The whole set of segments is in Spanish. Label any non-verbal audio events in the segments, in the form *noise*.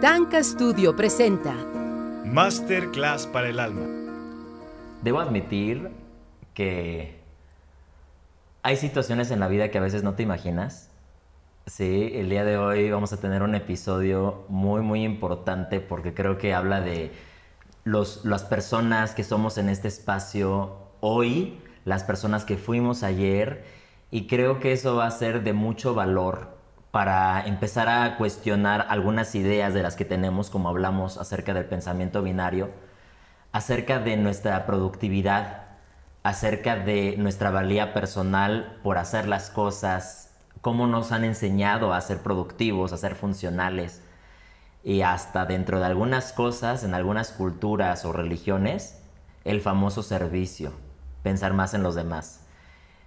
Tanka Studio presenta Masterclass para el alma. Debo admitir que hay situaciones en la vida que a veces no te imaginas. Sí, el día de hoy vamos a tener un episodio muy, muy importante porque creo que habla de los, las personas que somos en este espacio hoy, las personas que fuimos ayer, y creo que eso va a ser de mucho valor para empezar a cuestionar algunas ideas de las que tenemos, como hablamos acerca del pensamiento binario, acerca de nuestra productividad, acerca de nuestra valía personal por hacer las cosas, cómo nos han enseñado a ser productivos, a ser funcionales, y hasta dentro de algunas cosas, en algunas culturas o religiones, el famoso servicio, pensar más en los demás.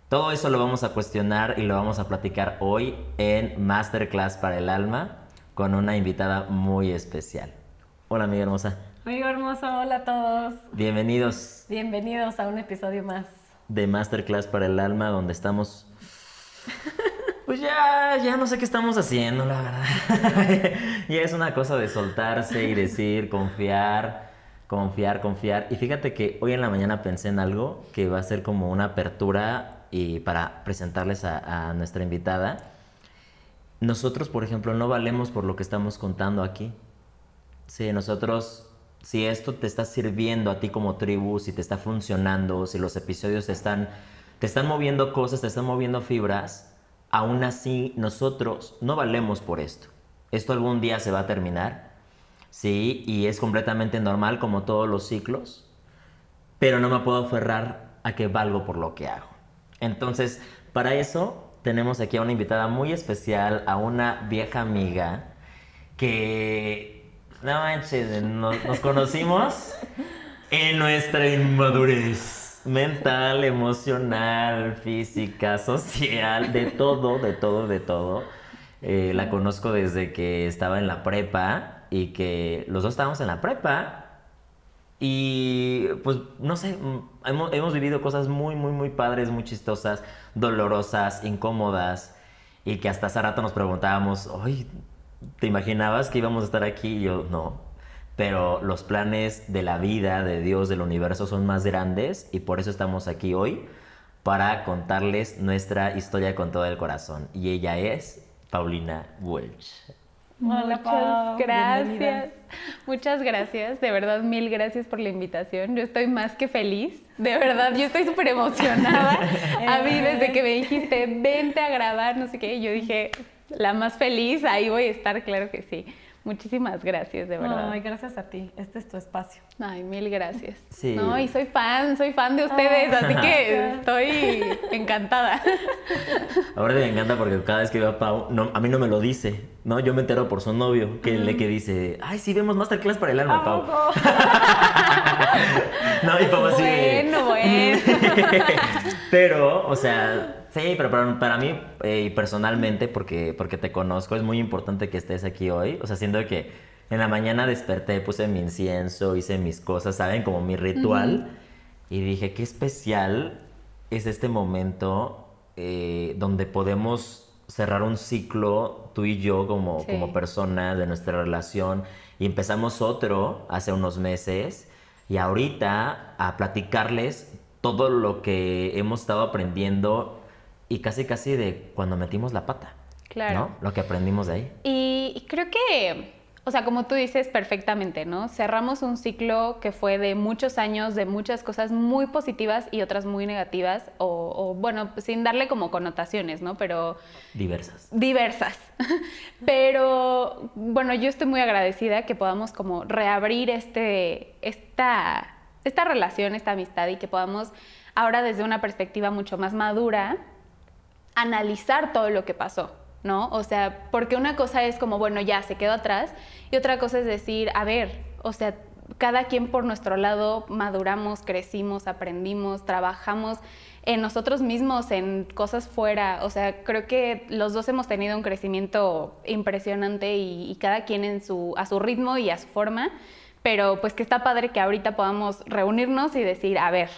Todo eso lo vamos a cuestionar y lo vamos a platicar hoy en Masterclass para el Alma con una invitada muy especial. Hola, amiga hermosa. Amigo hermoso, hola a todos. Bienvenidos. Bienvenidos a un episodio más. De Masterclass para el Alma, donde estamos... *laughs* Pues ya, ya no sé qué estamos haciendo, la verdad. *laughs* ya es una cosa de soltarse y decir, confiar, confiar, confiar. Y fíjate que hoy en la mañana pensé en algo que va a ser como una apertura y para presentarles a, nuestra invitada, nosotros, por ejemplo, no valemos por lo que estamos contando aquí. Si nosotros, si esto te está sirviendo a ti como tribu, si te está funcionando, si los episodios te están, te están moviendo cosas, te están moviendo fibras, aún así nosotros no valemos por esto. Esto algún día se va a terminar, sí, y es completamente normal como todos los ciclos, pero no me puedo aferrar a que valgo por lo que hago. Entonces, para eso tenemos aquí a una invitada muy especial, a una vieja amiga que, no manches, nos, conocimos *laughs* en nuestra inmadurez mental, emocional, física, social, de todo, de todo, de todo. Eh, la conozco desde que estaba en la prepa y que los dos estábamos en la prepa y pues no sé, mm, hemos, vivido cosas muy, muy, muy padres, muy chistosas, dolorosas, incómodas. Y que hasta hace rato nos preguntábamos, ay, ¿te imaginabas que íbamos a estar aquí? Y yo, no. Pero los planes de la vida, de Dios, del universo son más grandes y por eso estamos aquí hoy para contarles nuestra historia con todo el corazón. Y ella es Paulina Welch. Hola, Muchas gracias. Muchas gracias. De verdad, mil gracias por la invitación. Yo estoy más que feliz. De verdad, yo estoy súper emocionada. *laughs* A mí, desde que me dijiste, vente a grabar, no sé qué, yo dije, la más feliz, ahí voy a estar, claro que sí. Muchísimas gracias, de verdad. Ay, gracias a ti. Este es tu espacio. Ay, mil gracias. Sí. No, y soy fan, soy fan de ustedes, así que *laughs* estoy encantada. *laughs* Ahora me encanta porque cada vez que veo a Pau, no, a mí no me lo dice, ¿no? Yo me entero por su novio, que le que dice, ay, sí, vemos Masterclass para el alma, Pau. *laughs* no, y Pau así Bueno, bueno. Pero, o sea, Sí, pero para, mí eh, y personalmente, porque, porque te conozco, es muy importante que estés aquí hoy. O sea, siento que en la mañana desperté, puse mi incienso, hice mis cosas, ¿saben? Como mi ritual. Y dije, qué especial es este momento eh, donde podemos cerrar un ciclo, tú y yo, como, como personas de nuestra relación. Y empezamos otro hace unos meses. Y ahorita a platicarles todo lo que hemos estado aprendiendo y casi casi de cuando metimos la pata. Claro. ¿no? Lo que aprendimos de ahí. Y, creo que, o sea, como tú dices perfectamente, ¿no? Cerramos un ciclo que fue de muchos años, de muchas cosas muy positivas y otras muy negativas, o, bueno, sin darle como connotaciones, ¿no? Pero... Diversas. Diversas. *laughs* Pero, bueno, yo estoy muy agradecida que podamos como reabrir este, esta, esta relación, esta amistad y que podamos ahora desde una perspectiva mucho más madura analizar todo lo que pasó, ¿no? O sea, porque una cosa es como, bueno, ya se quedó atrás, y otra cosa es decir, a ver, o sea, cada quien por nuestro lado maduramos, crecimos, aprendimos, trabajamos en nosotros mismos, en cosas fuera. O sea, creo que los dos hemos tenido un crecimiento impresionante y, cada quien en su, a su ritmo y a su forma. Pero pues que está padre que ahorita podamos reunirnos y decir, a ver,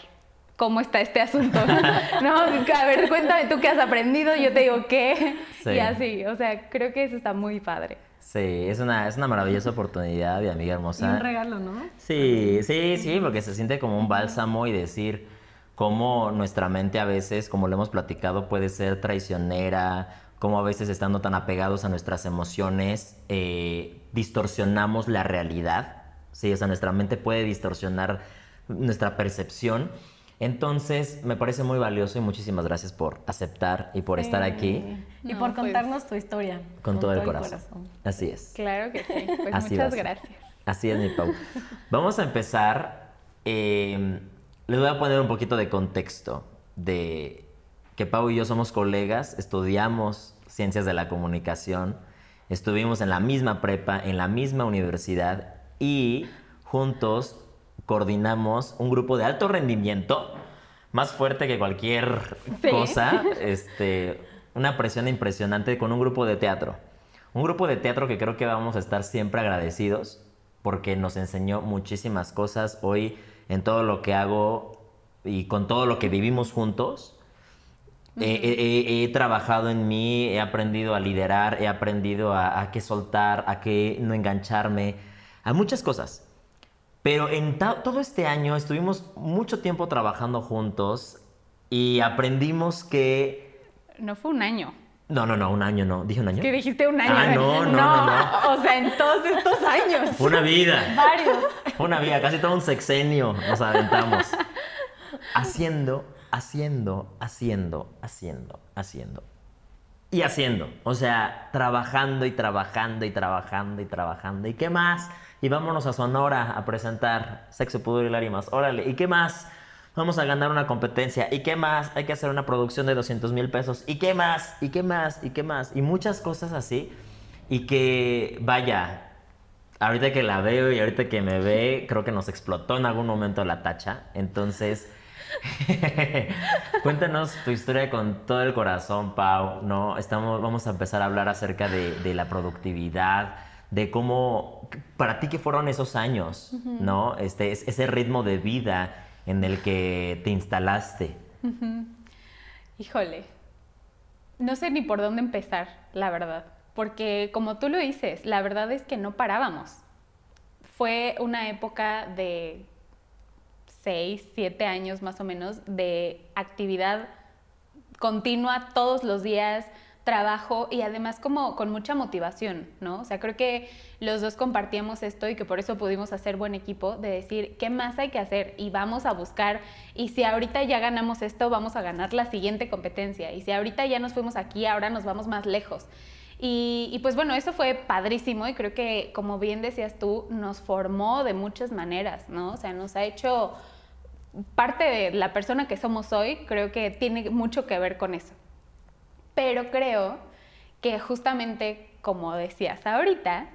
cómo está este asunto. *laughs* ¿no? A ver, cuéntame tú qué has aprendido, yo te digo qué. Y así, o sea, creo que eso está muy padre. Sí, es una, es una maravillosa oportunidad, mi amiga Y hermosa. un regalo, ¿no? Sí, sí, sí, porque se siente como un bálsamo y decir cómo nuestra mente a veces, como lo hemos platicado, puede ser traicionera, cómo a veces estando tan apegados a nuestras emociones, eh, distorsionamos la realidad. Sí, o sea, nuestra mente puede distorsionar nuestra percepción. Entonces, me parece muy valioso y muchísimas gracias por aceptar y por estar aquí Y No, por pues- contarnos tu historia. con, todo, el corazón. Así es. Claro que sí. Pues Así muchas gracias. Así es, mi Pau. Vamos a empezar. eh, les voy a poner un poquito de contexto de que Pau y yo somos colegas, estudiamos ciencias de la comunicación, estuvimos en la misma prepa, en la misma universidad y juntos coordinamos un grupo de alto rendimiento, más fuerte que cualquier Sí. cosa, *laughs* este, una presión impresionante con un grupo de teatro. Un grupo de teatro que creo que vamos a estar siempre agradecidos porque nos enseñó muchísimas cosas hoy en todo lo que hago y con todo lo que vivimos juntos. He, he- he- he trabajado en mí, he aprendido a liderar, he aprendido a, a qué soltar, a qué no engancharme, a muchas cosas. Pero en todo este año estuvimos mucho tiempo trabajando juntos y aprendimos que... No fue un año. No, no, no, un año no. ¿Dije un año? Que dijiste un año. Ah, no, no, no, no. O sea, en todos estos años. Una vida. Varios. Una vida, casi todo un sexenio nos aventamos. Haciendo, haciendo, haciendo, haciendo, haciendo. Y haciendo. O sea, trabajando y trabajando y trabajando y trabajando. ¿Y qué más? Y vámonos a Sonora a presentar Sexo, Pudor y Lágrimas. Órale. ¿Y qué más? Vamos a ganar una competencia. ¿Y qué más? Hay que hacer una producción de 200 mil pesos. ¿Y qué más? ¿Y qué más? ¿Y qué más? Y muchas cosas así. Y que, vaya, ahorita que la veo y ahorita que me ve, creo que nos explotó en algún momento la tacha. Entonces, *laughs* cuéntanos tu historia con todo el corazón, Pau. ¿no? Estamos, vamos a empezar a hablar acerca de, de la productividad, de cómo, para ti, ¿qué fueron esos años? ¿No? Este, es- ese ritmo de vida en el que te instalaste. Híjole, no sé ni por dónde empezar, la verdad, porque como tú lo dices, la verdad es que no parábamos. Fue una época de seis, siete años más o menos de actividad continua todos los días, trabajo y además como con mucha motivación, ¿no? O sea, creo que los dos compartíamos esto y que por eso pudimos hacer buen equipo de decir, ¿qué más hay que hacer? Y vamos a buscar, y si ahorita ya ganamos esto, vamos a ganar la siguiente competencia, y si ahorita ya nos fuimos aquí, ahora nos vamos más lejos. Y, pues bueno, eso fue padrísimo y creo que, como bien decías tú, nos formó de muchas maneras, ¿no? O sea, nos ha hecho parte de la persona que somos hoy, creo que tiene mucho que ver con eso. Pero creo que justamente, como decías ahorita,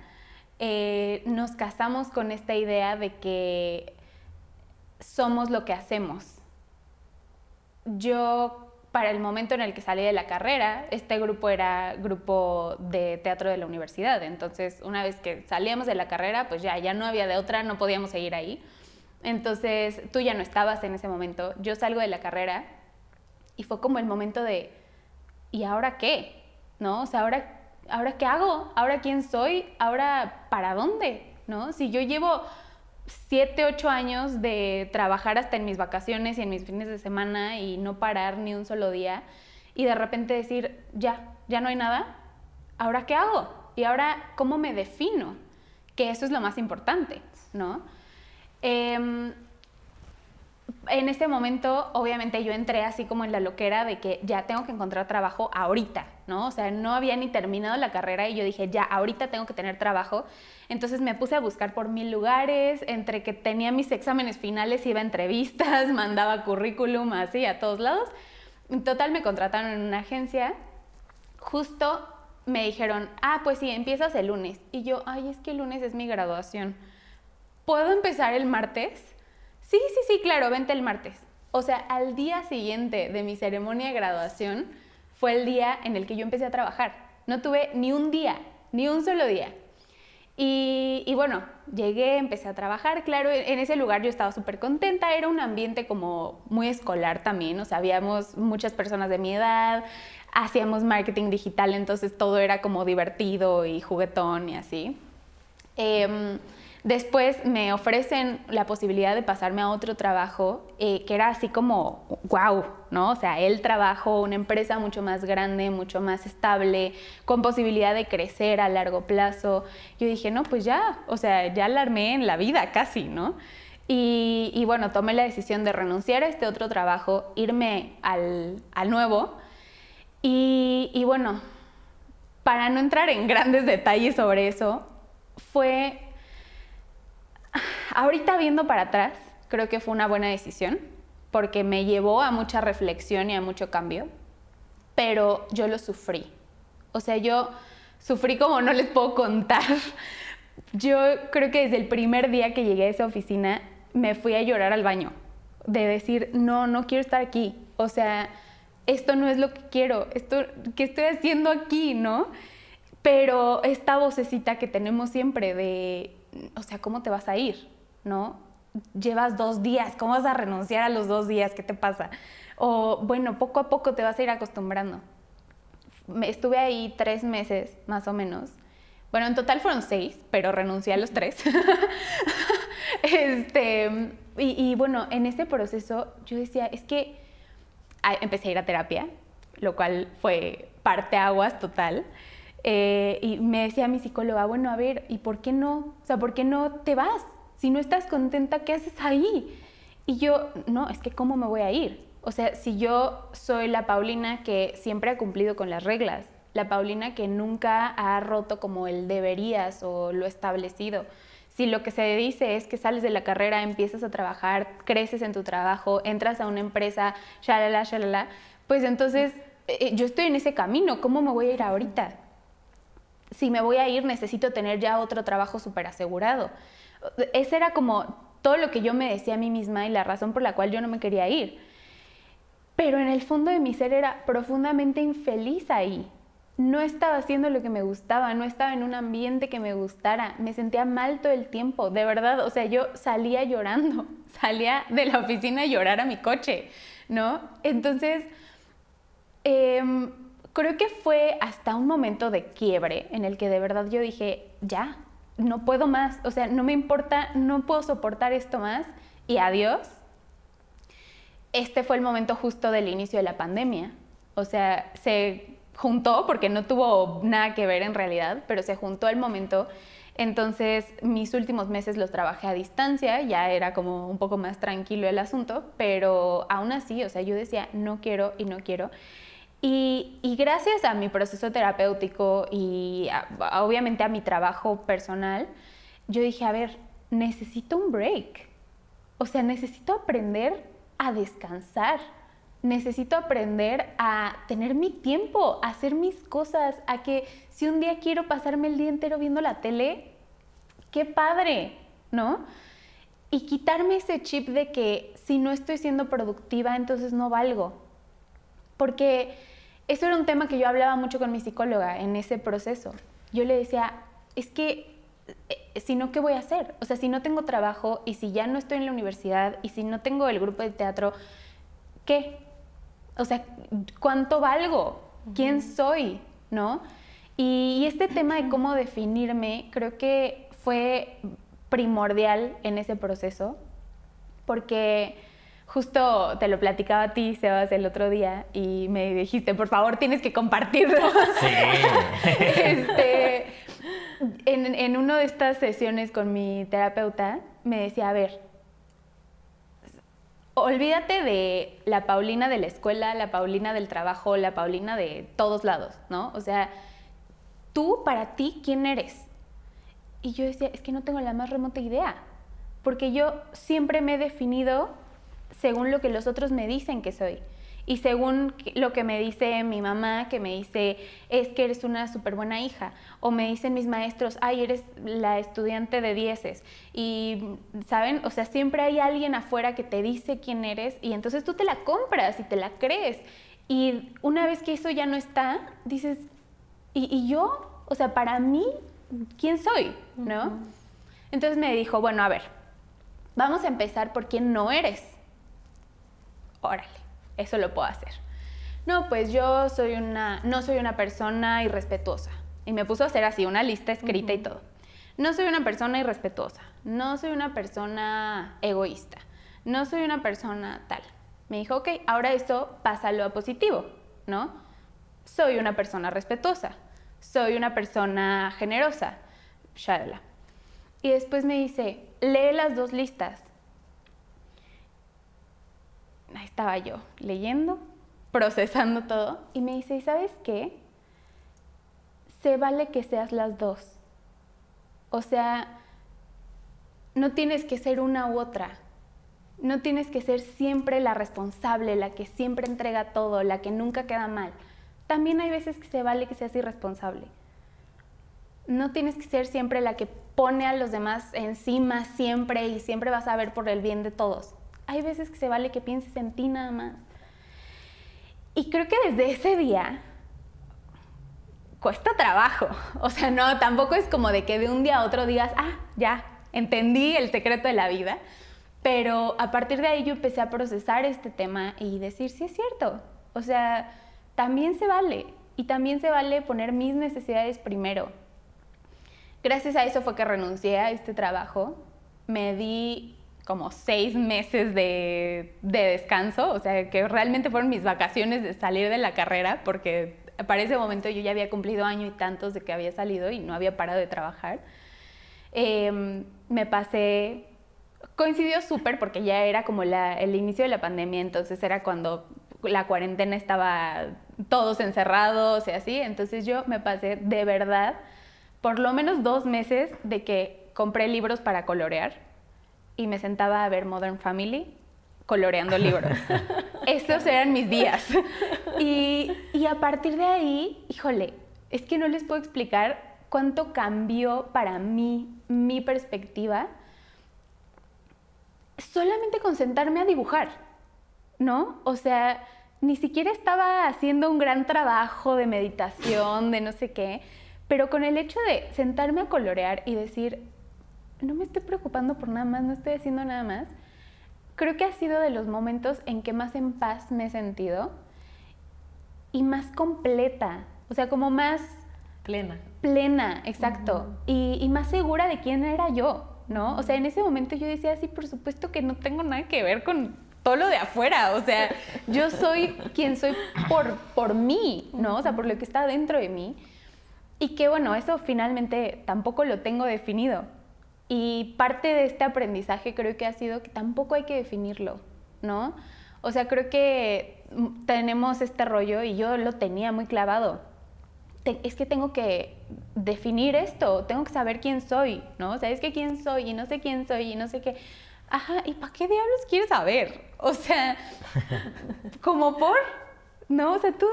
eh, nos casamos con esta idea de que somos lo que hacemos. Yo, para el momento en el que salí de la carrera, este grupo era grupo de teatro de la universidad. Entonces, una vez que salíamos de la carrera, pues ya, ya no había de otra, no podíamos seguir ahí. Entonces, tú ya no estabas en ese momento. Yo salgo de la carrera y fue como el momento de, ¿y ahora qué? ¿No? O sea, ¿ahora, ¿ahora qué hago? ¿Ahora quién soy? ¿Ahora para dónde? ¿No? Si yo llevo siete, ocho años de trabajar hasta en mis vacaciones y en mis fines de semana y no parar ni un solo día y de repente decir, ya, ya no hay nada, ¿ahora qué hago? Y ahora, ¿cómo me defino? Que eso es lo más importante, ¿no? Em, en este momento, obviamente, yo entré así como en la loquera de que ya tengo que encontrar trabajo ahorita, ¿no? O sea, no había ni terminado la carrera y yo dije, ya, ahorita tengo que tener trabajo. Entonces me puse a buscar por mil lugares, entre que tenía mis exámenes finales, iba a entrevistas, *laughs* mandaba currículum así a todos lados. En total me contrataron en una agencia. Justo me dijeron, ah, pues sí, empiezas el lunes. Y yo, ay, es que el lunes es mi graduación. ¿Puedo empezar el martes? Sí, sí, sí, claro, vente el martes. O sea, al día siguiente de mi ceremonia de graduación fue el día en el que yo empecé a trabajar. No tuve ni un día, ni un solo día. Y, bueno, llegué, empecé a trabajar, claro, en ese lugar yo estaba súper contenta, era un ambiente como muy escolar también, o sea, habíamos muchas personas de mi edad, hacíamos marketing digital, entonces todo era como divertido y juguetón y así. Em, Después me ofrecen la posibilidad de pasarme a otro trabajo eh, que era así como, wow, ¿no? O sea, el trabajo, una empresa mucho más grande, mucho más estable, con posibilidad de crecer a largo plazo. Yo dije, no, pues ya, o sea, ya alarmé en la vida casi, ¿no? Y, bueno, tomé la decisión de renunciar a este otro trabajo, irme al, nuevo. Y, y bueno, para no entrar en grandes detalles sobre eso, fue ahorita viendo para atrás, creo que fue una buena decisión porque me llevó a mucha reflexión y a mucho cambio, pero yo lo sufrí. O sea, yo sufrí como no les puedo contar. Yo creo que desde el primer día que llegué a esa oficina me fui a llorar al baño, de decir, no, no quiero estar aquí. O sea, esto no es lo que quiero, esto, ¿qué estoy haciendo aquí, no? Pero esta vocecita que tenemos siempre de, o sea, ¿cómo te vas a ir? ¿No? Llevas dos días, ¿cómo vas a renunciar a los dos días? ¿Qué te pasa? O bueno, poco a poco te vas a ir acostumbrando. Estuve ahí tres meses, más o menos. Bueno, en total fueron seis, pero renuncié a los tres. *laughs* este, y, bueno, en ese proceso yo decía, es que empecé a ir a terapia, lo cual fue parte aguas total. Eh, y me decía mi psicóloga, bueno, a ver, ¿y por qué no? O sea, ¿por qué no te vas? Si no estás contenta, ¿qué haces ahí? Y yo, no, es que ¿cómo me voy a ir? O sea, si yo soy la Paulina que siempre ha cumplido con las reglas, la Paulina que nunca ha roto como el deberías o lo establecido. Si lo que se dice es que sales de la carrera, empiezas a trabajar, creces en tu trabajo, entras a una empresa, shalala, shalala, pues entonces eh, yo estoy en ese camino, ¿cómo me voy a ir ahorita? Si me voy a ir necesito tener ya otro trabajo súper asegurado. Ese era como todo lo que yo me decía a mí misma y la razón por la cual yo no me quería ir. Pero en el fondo de mi ser era profundamente infeliz ahí. No estaba haciendo lo que me gustaba, no estaba en un ambiente que me gustara, me sentía mal todo el tiempo, de verdad, o sea, yo salía llorando, *laughs* salía de la oficina a llorar a mi coche, ¿no? Entonces, eh, creo que fue hasta un momento de quiebre en el que de verdad yo dije, ya, no puedo más, o sea, no me importa, no puedo soportar esto más y adiós. Este fue el momento justo del inicio de la pandemia. O sea, se juntó, porque no tuvo nada que ver en realidad, pero se juntó el momento. Entonces, mis últimos meses los trabajé a distancia, ya era como un poco más tranquilo el asunto, pero aún así, o sea, yo decía, no quiero y no quiero. Y, gracias a mi proceso terapéutico y obviamente a mi trabajo personal, yo dije, a ver, necesito un break. O sea, necesito aprender a descansar. Necesito aprender a tener mi tiempo, a hacer mis cosas, a que si un día quiero pasarme el día entero viendo la tele, qué padre, ¿no? Y quitarme ese chip de que si no estoy siendo productiva, entonces no valgo porque eso era un tema que yo hablaba mucho con mi psicóloga en ese proceso. Yo le decía, es que eh, si no, ¿qué voy a hacer? O sea, si no tengo trabajo y si ya no estoy en la universidad y si no tengo el grupo de teatro, ¿qué? O sea, ¿cuánto valgo? ¿Quién soy? ¿No? Y, y este tema de cómo *clears throat* definirme creo que fue primordial en ese proceso, porque Justo te lo platicaba a ti, Sebas, el otro día y me dijiste, por favor, tienes que compartirlo. Sí. *laughs* este, en, en una de estas sesiones con mi terapeuta, me decía, a ver, olvídate de la Paulina de la escuela, la Paulina del trabajo, la Paulina de todos lados, ¿no? O sea, tú para ti, ¿quién eres? Y yo decía, es que no tengo la más remota idea, porque yo siempre me he definido según lo que los otros me dicen que soy. Y según lo que me dice mi mamá, que me dice, es que eres una súper buena hija. O me dicen mis maestros, ay, eres la estudiante de dieces. Y, ¿saben? O sea, siempre hay alguien afuera que te dice quién eres y entonces tú te la compras y te la crees. Y una vez que eso ya no está, dices, ¿y, y yo? O sea, para mí, quién soy, ¿no? Entonces me dijo, bueno, a ver, vamos a empezar por quién no eres. Órale, eso lo puedo hacer. No, pues yo soy una, no soy una persona irrespetuosa. Y me puso a hacer así una lista escrita y todo. No soy una persona irrespetuosa. No soy una persona egoísta. No soy una persona tal. Me dijo, ok, ahora esto pásalo a positivo, ¿no? Soy una persona respetuosa. Soy una persona generosa. Shalala. Y después me dice, lee las dos listas. Estaba yo, leyendo, procesando todo. Y me dice, ¿y sabes qué? Se vale que seas las dos. O sea, no tienes que ser una u otra. No tienes que ser siempre la responsable, la que siempre entrega todo, la que nunca queda mal. También hay veces que se vale que seas irresponsable. No tienes que ser siempre la que pone a los demás encima siempre y siempre vas a ver por el bien de todos. Hay veces que se vale que pienses en ti nada más. Y creo que desde ese día cuesta trabajo. *laughs* O sea, no, tampoco es como de que de un día a otro digas, ah, ya, entendí el secreto de la vida. Pero a partir de ahí yo empecé a procesar este tema y decir, sí es cierto. O sea, también se vale. Y también se vale poner mis necesidades primero. Gracias a eso fue que renuncié a este trabajo. Me di como seis meses de, de, descanso, o sea, que realmente fueron mis vacaciones de salir de la carrera, porque para ese momento yo ya había cumplido año y tantos de que había salido y no había parado de trabajar. Eh, me pasé, coincidió súper porque ya era como la, el inicio de la pandemia, entonces era cuando la cuarentena estaba todos encerrados y así, entonces yo me pasé de verdad por lo menos dos meses de que compré libros para colorear y me sentaba a ver Modern Family coloreando libros. *laughs* Esos eran mis días. Y, y, a partir de ahí, híjole, es que no les puedo explicar cuánto cambió para mí mi perspectiva solamente con sentarme a dibujar, ¿no? O sea, ni siquiera estaba haciendo un gran trabajo de meditación, de no sé qué, pero con el hecho de sentarme a colorear y decir, no me estoy preocupando por nada más, no estoy haciendo nada más, creo que ha sido de los momentos en que más en paz me he sentido y más completa, o sea, como más... Plena. Plena, exacto. y, y, más segura de quién era yo, ¿no? O sea, en ese momento yo decía, sí, por supuesto que no tengo nada que ver con todo lo de afuera, o sea, yo soy quien soy por, por mí, ¿no? O sea, por lo que está dentro de mí. Y que bueno, eso finalmente tampoco lo tengo definido. Y parte de este aprendizaje creo que ha sido que tampoco hay que definirlo, ¿no? O sea, creo que tenemos este rollo y yo lo tenía muy clavado. es que tengo que definir esto, tengo que saber quién soy, ¿no? O sea, es que quién soy y no sé quién soy y no sé qué. Ajá, ¿y para qué diablos quieres saber? O sea, *laughs* como por, ¿no? O sea, tú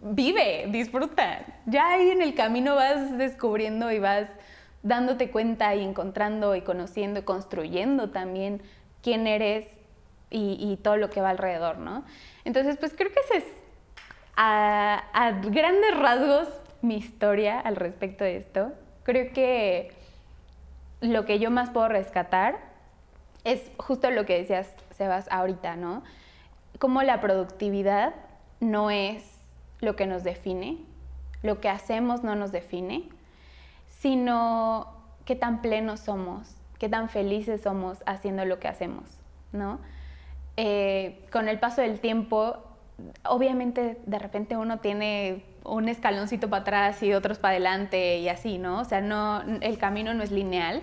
vive, disfruta. Ya ahí en el camino vas descubriendo y vas dándote cuenta y encontrando y conociendo y construyendo también quién eres y, todo lo que va alrededor, ¿no? Entonces, pues creo que esa es a, a grandes rasgos mi historia al respecto de esto. Creo que lo que yo más puedo rescatar es justo lo que decías, Sebas, ahorita, ¿no? Como la productividad no es lo que nos define, lo que hacemos no nos define, sino qué tan plenos somos, qué tan felices somos haciendo lo que hacemos, ¿no? Eh, con el paso del tiempo, obviamente de repente uno tiene un escaloncito para atrás y otros para adelante y así, ¿no? O sea, no, el camino no es lineal,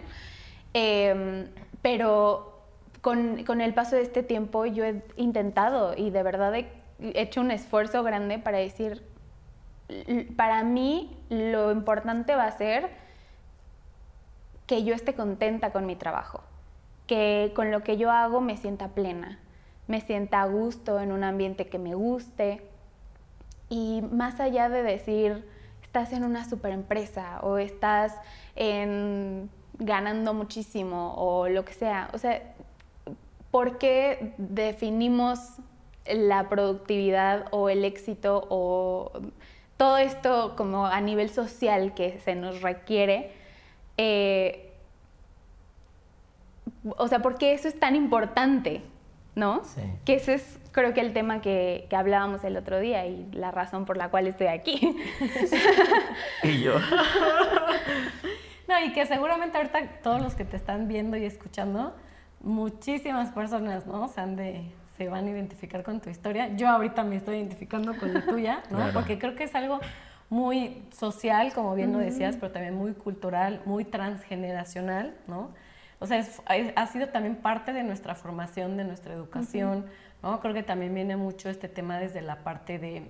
em, pero con, con, el paso de este tiempo yo he intentado y de verdad he hecho un esfuerzo grande para decir, para mí lo importante va a ser que yo esté contenta con mi trabajo, que con lo que yo hago me sienta plena, me sienta a gusto en un ambiente que me guste. Y más allá de decir, estás en una super empresa o estás en, ganando muchísimo o lo que sea, o sea, ¿por qué definimos la productividad o el éxito o todo esto como a nivel social que se nos requiere, eh, o sea, ¿por qué eso es tan importante? ¿No? Sí. Que ese es creo que el tema que, que hablábamos el otro día y la razón por la cual estoy aquí. *laughs* Y yo. *laughs* No, y que seguramente ahorita todos los que te están viendo y escuchando, muchísimas personas, ¿no? Se, han de, se van a identificar con tu historia. Yo ahorita me estoy identificando con la tuya, ¿no? Claro. Porque creo que es algo muy social, como bien lo decías, pero también muy cultural, muy transgeneracional, ¿no? O sea, es- ha sido también parte de nuestra formación, de nuestra educación, ¿no? Creo que también viene mucho este tema desde la parte de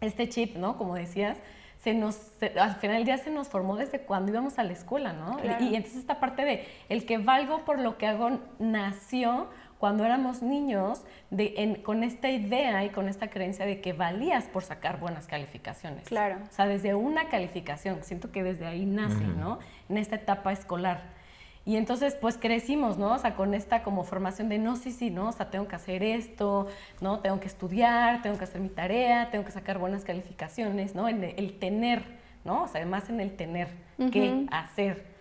este chip, ¿no? Como decías, se nos, se- al final del día se nos formó desde cuando íbamos a la escuela, ¿no? Claro. Y entonces esta parte de el que valgo por lo que hago nació cuando éramos niños de, en- con esta idea y con esta creencia de que valías por sacar buenas calificaciones. Claro. O sea, desde una calificación, siento que desde ahí nace, ¿no? En esta etapa escolar. Y entonces, pues crecimos, ¿no? O sea, con esta como formación de no, sí, sí, ¿no? O sea, tengo que hacer esto, ¿no? Tengo que estudiar, tengo que hacer mi tarea, tengo que sacar buenas calificaciones, ¿no? En el, el tener, ¿no? O sea, además en el tener que Ujú. hacer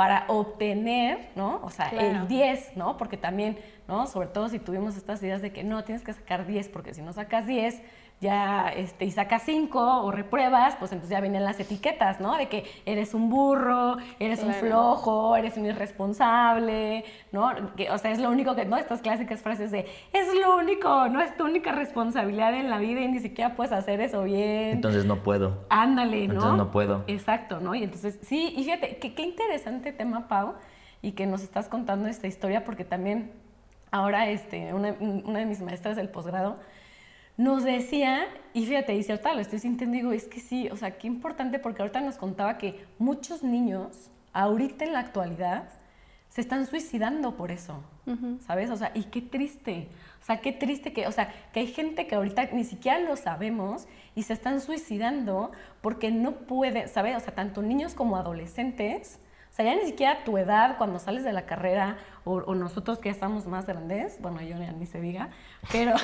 para obtener, ¿no? O sea, Claro. el 10, ¿no? Porque también, ¿no? Sobre todo si tuvimos estas ideas de que no, tienes que sacar 10, porque si no sacas 10, ya, este, y sacas 5 o repruebas, pues entonces ya vienen las etiquetas, ¿no? De que eres un burro, eres un Claro. flojo, eres un irresponsable, ¿no? Que, o sea, es lo único que, ¿no? Estas clásicas frases de, es lo único, no es tu única responsabilidad en la vida y ni siquiera puedes hacer eso bien. Entonces no puedo. Ándale, ¿no? Entonces no puedo. Exacto, ¿no? Y entonces, sí, y fíjate, que, qué interesante tema, Pau, y que nos estás contando esta historia, porque también ahora este, una, una de mis maestras del posgrado nos decía, y fíjate, y cierta, lo estoy sintiendo, digo, es que sí, o sea, qué importante, porque ahorita nos contaba que muchos niños, ahorita en la actualidad, se están suicidando por eso, ¿sabes? O sea, y qué triste, o sea, qué triste que, o sea, que hay gente que ahorita ni siquiera lo sabemos y se están suicidando porque no puede, ¿sabes? O sea, tanto niños como adolescentes, o sea, ya ni siquiera tu edad cuando sales de la carrera o, o nosotros que ya estamos más grandes, bueno, yo ni se diga, pero,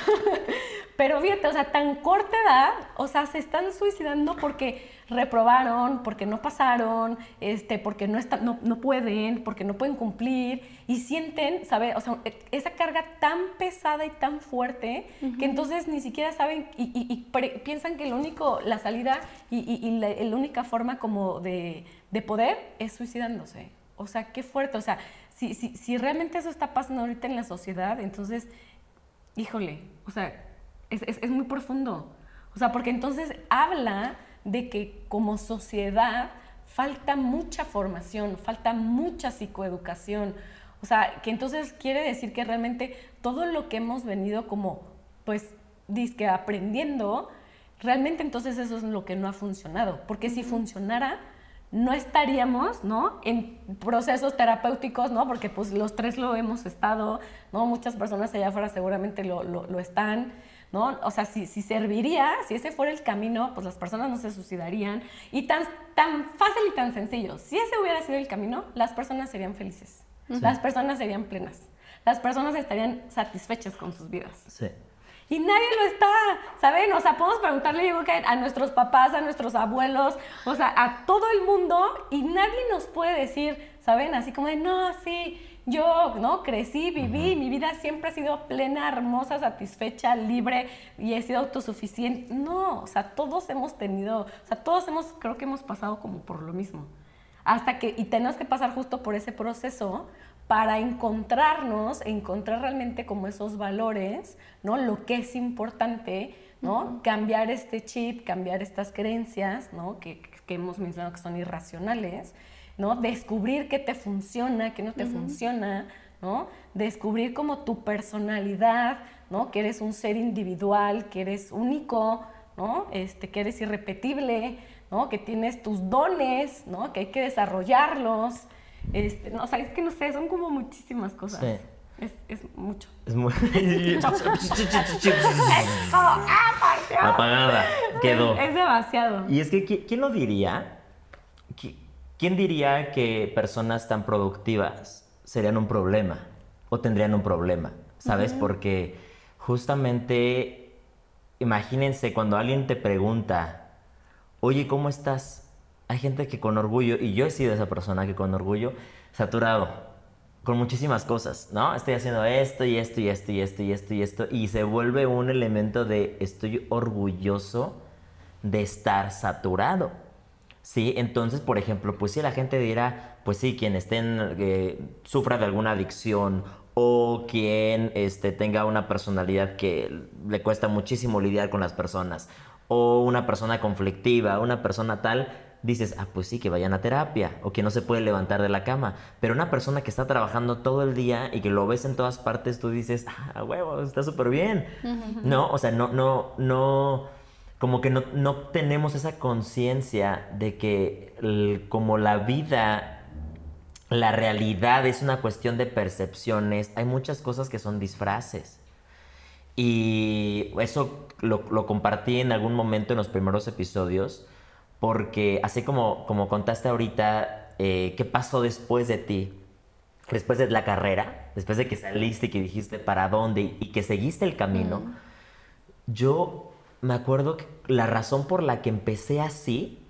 *laughs* pero fíjate, o sea, tan corta edad, o sea, se están suicidando porque reprobaron, porque no pasaron, este, porque no, está, no, no pueden, porque no pueden cumplir y sienten, ¿sabes? O sea, e- esa carga tan pesada y tan fuerte que entonces ni siquiera saben y, y- y pre- piensan que lo único, la salida y la, la única forma como de, de poder es suicidándose. O sea, qué fuerte. O sea, si, si, si realmente eso está pasando ahorita en la sociedad, entonces, híjole, o sea, es, es, es muy profundo. O sea, porque entonces habla de que como sociedad falta mucha formación, falta mucha psicoeducación. O sea, que entonces quiere decir que realmente todo lo que hemos venido como, pues, disque aprendiendo, realmente entonces eso es lo que no ha funcionado. Porque si funcionara, no estaríamos, ¿no? En procesos terapéuticos, ¿no? Porque pues los tres lo hemos estado, ¿no? Muchas personas allá afuera seguramente lo, lo, lo están, ¿no? O sea, si, si serviría, si ese fuera el camino, pues las personas no se suicidarían. Y tan, tan fácil y tan sencillo, si ese hubiera sido el camino, las personas serían felices, las personas serían plenas, las personas estarían satisfechas con sus vidas. Sí. Y nadie lo está, ¿saben? O sea, podemos preguntarle, que a nuestros papás, a nuestros abuelos, o sea, a todo el mundo, y nadie nos puede decir, ¿saben? Así como de, no, sí, yo, ¿no? Crecí, viví, mi vida siempre ha sido plena, hermosa, satisfecha, libre, y he sido autosuficiente. No, o sea, todos hemos tenido, o sea, todos hemos, creo que hemos pasado como por lo mismo. Hasta que, y tenemos que pasar justo por ese proceso para encontrarnos, encontrar realmente como esos valores, ¿no? Lo que es importante, ¿no? Cambiar este chip, cambiar estas creencias, ¿no? Que, que hemos mencionado que son irracionales, ¿no? Descubrir qué te funciona, qué no te funciona, ¿no? Descubrir como tu personalidad, ¿no? Que eres un ser individual, que eres único, ¿no? Este, que eres irrepetible, ¿no? Que tienes tus dones, ¿no? Que hay que desarrollarlos. Este, no, o sea, es que no sé, son como muchísimas cosas. Sí. Es, es mucho. Es muy. *laughs* *laughs* Apagada. Quedó. Es, es demasiado. Y es que, ¿qui- ¿quién lo diría? Qui- ¿Quién diría que personas tan productivas serían un problema? O tendrían un problema, ¿sabes? Porque justamente, imagínense cuando alguien te pregunta, oye, ¿cómo estás? Hay gente que con orgullo, y yo he sido esa persona que con orgullo, saturado, con muchísimas cosas, ¿no? Estoy haciendo esto y esto y esto y esto y esto y esto, y se vuelve un elemento de estoy orgulloso de estar saturado. Sí, entonces, por ejemplo, pues si la gente dirá, pues sí, quien estén, eh, sufra de alguna adicción o quien este, tenga una personalidad que le cuesta muchísimo lidiar con las personas, o una persona conflictiva, una persona tal, dices, ah, pues sí, que vayan a terapia, o que no se puede levantar de la cama. Pero una persona que está trabajando todo el día y que lo ves en todas partes, tú dices, ah, huevo, está súper bien. No, o sea, no, no, no, como que no, no tenemos esa conciencia de que como la vida la realidad es una cuestión de percepciones. Hay muchas cosas que son disfraces. Y eso lo, compartí en algún momento en los primeros episodios, porque así como, como contaste ahorita, eh, ¿qué pasó después de ti? Después de la carrera, después de que saliste y que dijiste para dónde y que seguiste el camino, yo me acuerdo que la razón por la que empecé así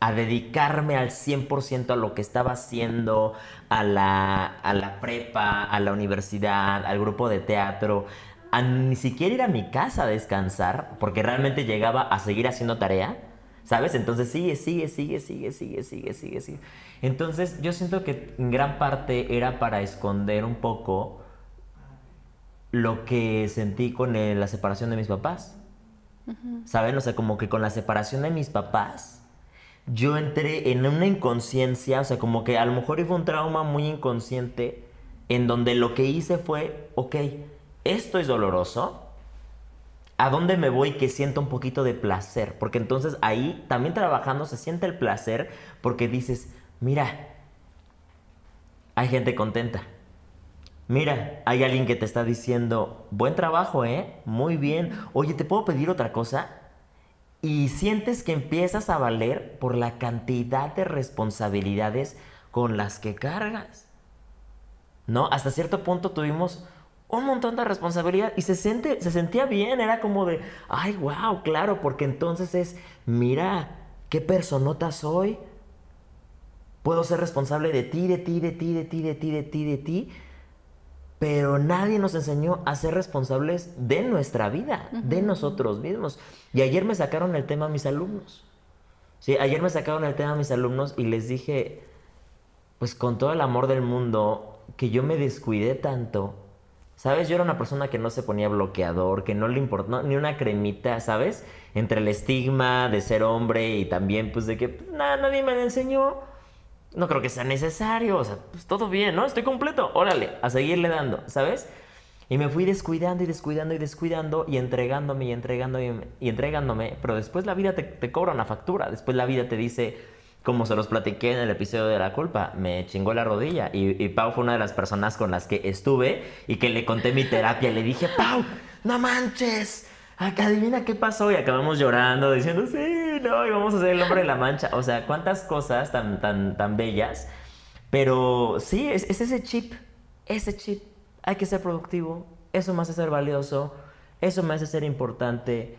a dedicarme al 100% a lo que estaba haciendo, a la, a la prepa, a la universidad, al grupo de teatro, a ni siquiera ir a mi casa a descansar, porque realmente llegaba a seguir haciendo tarea, ¿sabes? Entonces sigue, sigue, sigue, sigue, sigue, sigue, sigue, sigue. Entonces yo siento que en gran parte era para esconder un poco lo que sentí con la separación de mis papás. ¿Saben? O sea, como que con la separación de mis papás, yo entré en una inconsciencia, o sea, como que a lo mejor fue un trauma muy inconsciente, en donde lo que hice fue, ok, esto es doloroso, ¿a dónde me voy que siento un poquito de placer? Porque entonces ahí también trabajando se siente el placer porque dices, mira, hay gente contenta. Mira, hay alguien que te está diciendo, buen trabajo, ¿eh? Muy bien. Oye, ¿te puedo pedir otra cosa? y sientes que empiezas a valer por la cantidad de responsabilidades con las que cargas. ¿No? Hasta cierto punto tuvimos un montón de responsabilidad y se, siente, se sentía bien, era como de, ay, wow, claro, porque entonces es, mira, qué personota soy. Puedo ser responsable de ti, de ti, de ti, de ti, de ti, de ti, de ti. Pero nadie nos enseñó a ser responsables de nuestra vida, de nosotros mismos. Y ayer me sacaron el tema a mis alumnos. Sí, ayer me sacaron el tema a mis alumnos y les dije, pues con todo el amor del mundo, que yo me descuidé tanto. ¿Sabes? Yo era una persona que no se ponía bloqueador, que no le importó ni una cremita, ¿sabes? Entre el estigma de ser hombre y también, pues, de que pues, nada, nadie me enseñó. No creo que sea necesario, o sea, pues todo bien, ¿no? Estoy completo, órale, a seguirle dando, ¿sabes? Y me fui descuidando y descuidando y descuidando y entregándome y entregándome y entregándome. Pero después la vida te, cobra una factura. Después la vida te dice, como se los platiqué en el episodio de la culpa, me chingó la rodilla. Y, y, Pau fue una de las personas con las que estuve y que le conté mi terapia. Le dije, Pau, no manches. Adivina qué pasó. Y acabamos llorando, diciendo, sí, no, y vamos a hacer el hombre de la mancha. O sea, cuántas cosas tan, tan, tan bellas. Pero sí, es ese chip. Ese chip hay que ser productivo, eso me hace ser valioso, eso me hace ser importante,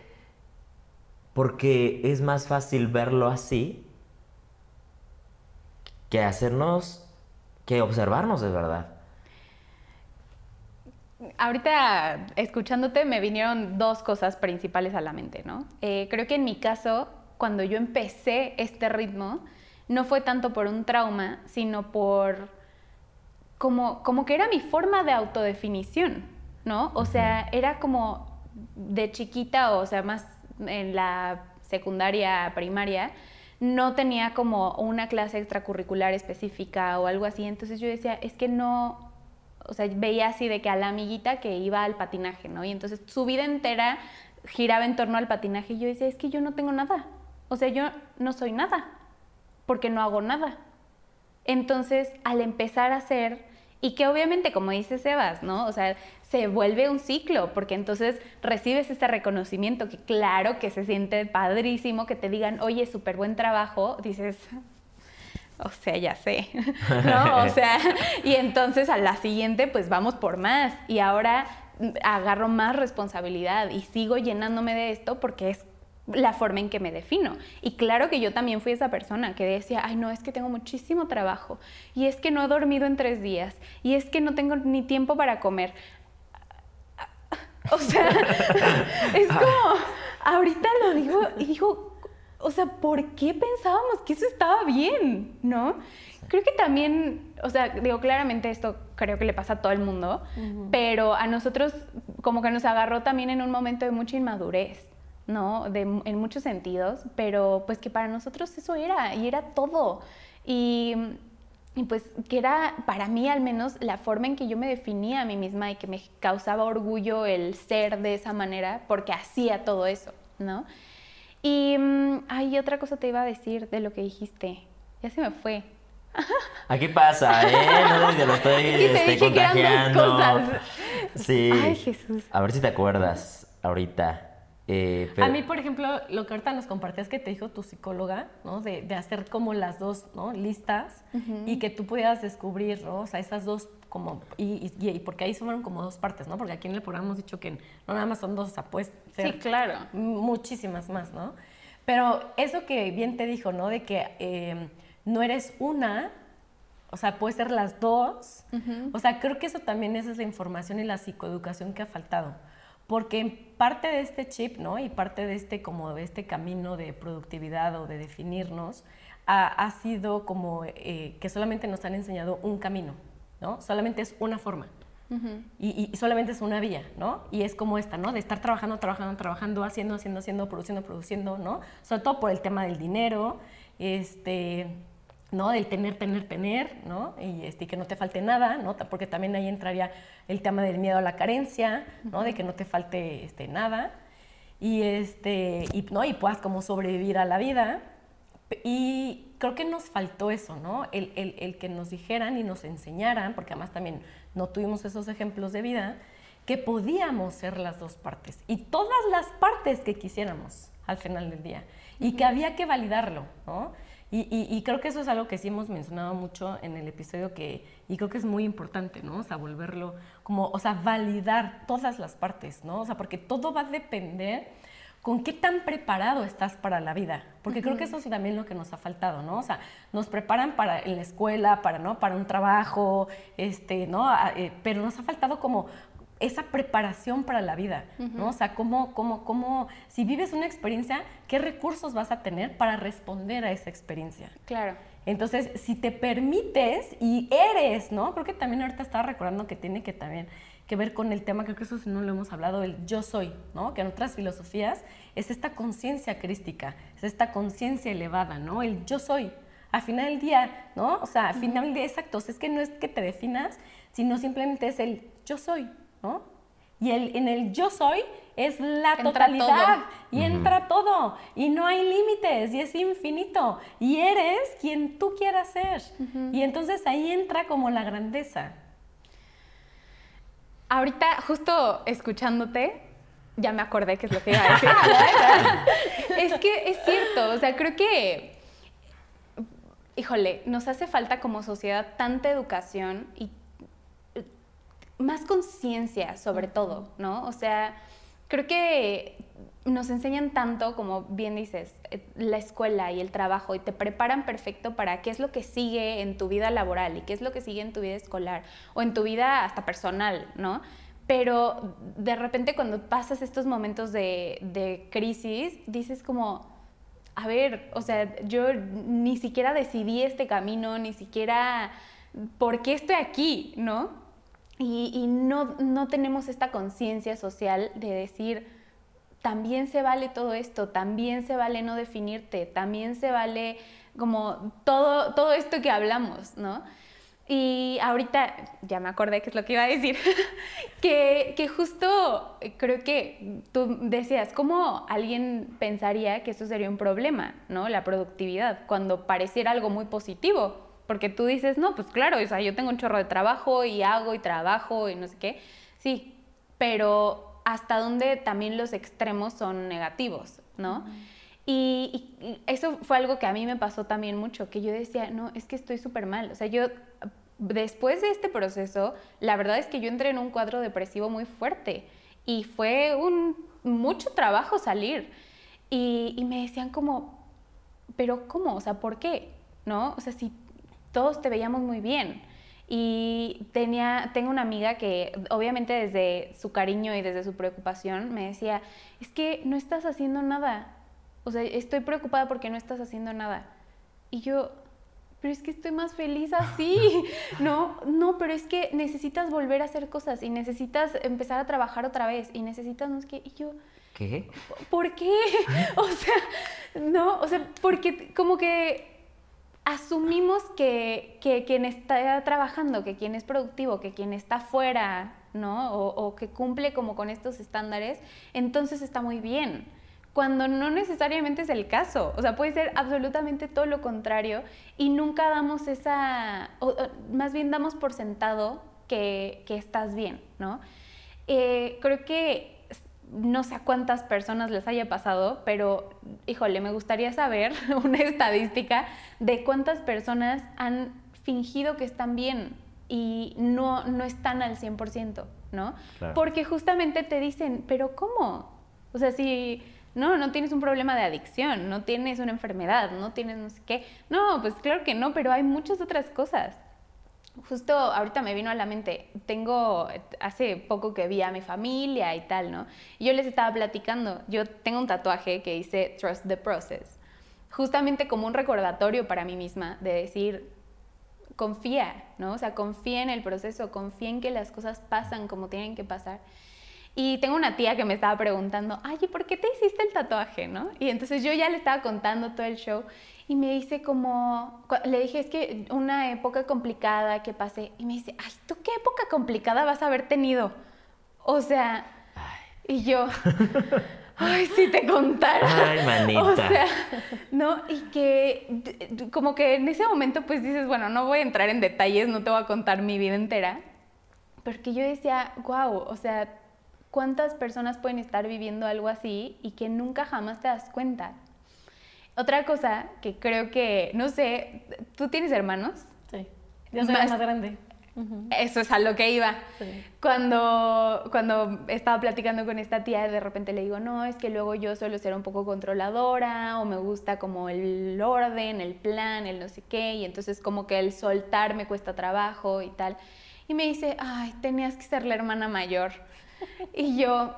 porque es más fácil verlo así que hacernos, que observarnos de verdad. Ahorita escuchándote me vinieron dos cosas principales a la mente, ¿no? Eh, creo que en mi caso, cuando yo empecé este ritmo, no fue tanto por un trauma, sino por como, como que era mi forma de autodefinición, ¿no? O sea, era como de chiquita, o sea, más en la secundaria, primaria, no tenía como una clase extracurricular específica o algo así. Entonces yo decía, es que no, o sea, veía así de que a la amiguita que iba al patinaje, ¿no? Y entonces su vida entera giraba en torno al patinaje y yo decía, es que yo no tengo nada. O sea, yo no soy nada, porque no hago nada. Entonces, al empezar a hacer, y que obviamente, como dice Sebas, ¿no? O sea, se vuelve un ciclo, porque entonces recibes este reconocimiento que claro que se siente padrísimo, que te digan, oye, súper buen trabajo, dices, o sea, ya sé, *laughs* ¿no? O sea, y entonces a la siguiente, pues vamos por más. Y ahora agarro más responsabilidad y sigo llenándome de esto porque es la forma en que me defino. Y claro que yo también fui esa persona que decía, ay no, es que tengo muchísimo trabajo, y es que no he dormido en tres días, y es que no tengo ni tiempo para comer. O sea, *laughs* es como, ahorita lo digo y digo, o sea, ¿por qué pensábamos que eso estaba bien? ¿No? Creo que también, o sea, digo, claramente esto creo que le pasa a todo el mundo, pero a nosotros como que nos agarró también en un momento de mucha inmadurez, ¿no? De, en muchos sentidos, pero pues que para nosotros eso era, y era todo. Y, y pues que era para mí al menos la forma en que yo me definía a mí misma y que me causaba orgullo el ser de esa manera porque hacía todo eso, ¿no? Y hay otra cosa te iba a decir de lo que dijiste. Ya se me fue. *laughs* Aquí pasa, ¿eh? No si lo estoy *laughs* este, contagiando. Sí. Ay, Jesús. A ver si te acuerdas ahorita. Eh, A mí, por ejemplo, lo que ahorita nos compartías que te dijo tu psicóloga, ¿no? De, de hacer como las dos, ¿no? Listas y que tú pudieras descubrir, ¿no? O sea, esas dos como, y, y, porque ahí fueron como dos partes, ¿no? Porque aquí en el programa hemos dicho que no nada más son dos, o sea, puedes ser sí, claro. muchísimas más, ¿no? Pero eso que bien te dijo, ¿no? De que eh, no eres una, o sea, puede ser las dos. O sea, creo que eso también esa es la información y la psicoeducación que ha faltado. Porque parte de este chip, ¿no? Y parte de este, como de este camino de productividad o de definirnos, ha, ha sido como eh, que solamente nos han enseñado un camino, ¿no? Solamente es una forma. y, y, solamente es una vía, ¿no? Y es como esta, ¿no? De estar trabajando, trabajando, trabajando, haciendo, haciendo, haciendo, produciendo, produciendo, ¿no? Sobre todo por el tema del dinero, este, ¿no? Del tener, tener, tener, ¿no? Y este, que no te falte nada, ¿no? Porque también ahí entraría el tema del miedo a la carencia, ¿no? De que no te falte este, nada. Y, este, y, ¿no? y puedas como sobrevivir a la vida. Y creo que nos faltó eso, ¿no? El, el, el, que nos dijeran y nos enseñaran, porque además también no tuvimos esos ejemplos de vida, que podíamos ser las dos partes y todas las partes que quisiéramos al final del día y que había que validarlo, ¿no? Y, y, y, creo que eso es algo que sí hemos mencionado mucho en el episodio que, y creo que es muy importante, ¿no? O sea, volverlo como, o sea, validar todas las partes, ¿no? O sea, porque todo va a depender con qué tan preparado estás para la vida, porque uh -huh. creo que eso es también lo que nos ha faltado, ¿no? O sea, nos preparan para en la escuela, para, ¿no? Para un trabajo, este, ¿no? Eh, pero nos ha faltado como esa preparación para la vida, uh -huh. ¿no? O sea, cómo, cómo, cómo, si vives una experiencia, ¿qué recursos vas a tener para responder a esa experiencia? Claro. Entonces, si te permites y eres, ¿no? Creo que también ahorita estaba recordando que tiene que también que ver con el tema, creo que eso no lo hemos hablado, el yo soy, ¿no? Que en otras filosofías es esta conciencia crística, es esta conciencia elevada, ¿no? El yo soy. Al final del día, ¿no? O sea, al final del día, exacto, es que no es que te definas, sino simplemente es el yo soy, ¿no? Y el, en el yo soy es la entra totalidad todo. y uh -huh. entra todo y no hay límites y es infinito y eres quien tú quieras ser. Uh -huh. Y entonces ahí entra como la grandeza. Ahorita, justo escuchándote, ya me acordé que es lo que iba a decir. *laughs* es que es cierto, o sea, creo que, híjole, nos hace falta como sociedad tanta educación y más conciencia sobre todo, ¿no? O sea, creo que nos enseñan tanto, como bien dices, eh, la escuela y el trabajo y te preparan perfecto para qué es lo que sigue en tu vida laboral y qué es lo que sigue en tu vida escolar o en tu vida hasta personal, ¿no? Pero de repente cuando pasas estos momentos de, de crisis, dices como, a ver, o sea, yo ni siquiera decidí este camino, ni siquiera por qué estoy aquí, ¿no? Y, no, no tenemos esta conciencia social de decir, también se vale todo esto, también se vale no definirte, también se vale como todo, todo esto que hablamos, ¿no? Y ahorita ya me acordé que es lo que iba a decir, *laughs* que, que, justo creo que tú decías, ¿cómo alguien pensaría que esto sería un problema, ¿no? La productividad, cuando pareciera algo muy positivo, porque tú dices, no, pues claro, o sea, yo tengo un chorro de trabajo y hago y trabajo y no sé qué, sí, pero hasta donde también los extremos son negativos, ¿no? Y, y, eso fue algo que a mí me pasó también mucho, que yo decía, no, es que estoy súper mal. O sea, yo, después de este proceso, la verdad es que yo entré en un cuadro depresivo muy fuerte y fue un, mucho trabajo salir. Y, y me decían como, pero ¿cómo? O sea, ¿por qué? ¿No? O sea, si todos te veíamos muy bien. Y tenía, tengo una amiga que obviamente desde su cariño y desde su preocupación me decía, es que no estás haciendo nada. O sea, estoy preocupada porque no estás haciendo nada. Y yo, pero es que estoy más feliz así. *laughs* No, no, pero es que necesitas volver a hacer cosas y necesitas empezar a trabajar otra vez y necesitas no sé qué. Y yo, ¿Qué? ¿por qué? *laughs* O sea, no, o sea, porque como que asumimos que, que quien está trabajando, que quien es productivo, que quien está fuera, ¿no? O, que cumple como con estos estándares, entonces está muy bien cuando no necesariamente es el caso. O sea, puede ser absolutamente todo lo contrario y nunca damos esa, más bien damos por sentado que, que estás bien, ¿no? Eh, creo que no sé a cuántas personas les haya pasado, pero híjole, me gustaría saber *laughs* una estadística de cuántas personas han fingido que están bien y no, no están al 100%, ¿no? Claro. Porque justamente te dicen, pero ¿cómo? O sea, si no, no tienes un problema de adicción, no tienes una enfermedad, no tienes no sé qué. No, pues claro que no, pero hay muchas otras cosas. Justo ahorita me vino a la mente, tengo, hace poco que vi a mi familia y tal, ¿no? Y yo les estaba platicando, yo tengo un tatuaje que dice Trust the Process, justamente como un recordatorio para mí misma de decir, confía, ¿no? O sea, confía en el proceso, confía en que las cosas pasan como tienen que pasar. Y tengo una tía que me estaba preguntando, ay, ¿y por qué te hiciste el tatuaje, no? Y entonces yo ya le estaba contando todo el show y me dice como, le dije, es que una época complicada que pasé. Y me dice, ay, ¿tú qué época complicada vas a haber tenido? O sea, y yo, ay, si te contara. Ay, manita. O sea, ¿no? Y que como que en ese momento pues dices, bueno, no voy a entrar en detalles, no te voy a contar mi vida entera. Porque yo decía, wow, o sea, ¿cuántas personas pueden estar viviendo algo así y que nunca jamás te das cuenta? Otra cosa que creo que, no sé, ¿tú tienes hermanos? Sí. Yo soy la más grande. Eso es a lo que iba. Sí. Cuando, cuando estaba platicando con esta tía, de repente le digo, no, es que luego yo suelo ser un poco controladora o me gusta como el orden, el plan, el no sé qué, y entonces como que el soltar me cuesta trabajo y tal. Y me dice, ay, tenías que ser la hermana mayor. *laughs* Y yo,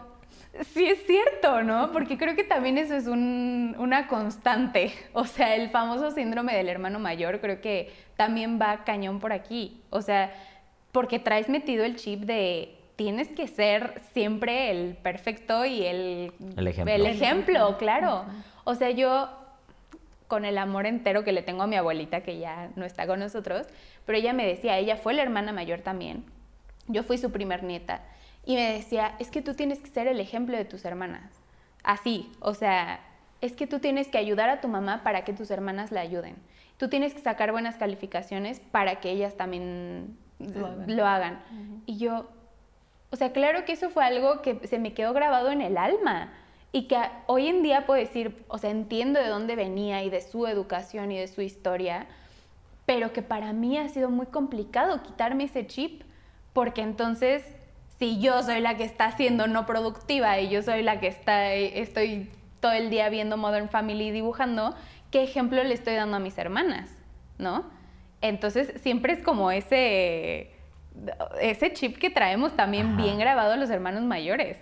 sí es cierto, ¿no? Porque creo que también eso es un, una constante. O sea, el famoso síndrome del hermano mayor creo que también va cañón por aquí. O sea, porque traes metido el chip de tienes que ser siempre el perfecto y el, el ejemplo. El ejemplo, claro. O sea, yo con el amor entero que le tengo a mi abuelita, que ya no está con nosotros, pero ella me decía, ella fue la hermana mayor también. Yo fui su primer nieta. Y me decía, es que tú tienes que ser el ejemplo de tus hermanas. Así, o sea, es que tú tienes que ayudar a tu mamá para que tus hermanas la ayuden. Tú tienes que sacar buenas calificaciones para que ellas también lo hagan. Lo hagan. Uh -huh. Y yo, o sea, claro que eso fue algo que se me quedó grabado en el alma y que hoy en día puedo decir, o sea, entiendo de dónde venía y de su educación y de su historia, pero que para mí ha sido muy complicado quitarme ese chip, porque entonces si yo soy la que está siendo no productiva y yo soy la que está, estoy todo el día viendo Modern Family y dibujando, ¿qué ejemplo le estoy dando a mis hermanas? ¿No? Entonces siempre es como ese, ese chip que traemos también Ajá. bien grabado los hermanos mayores.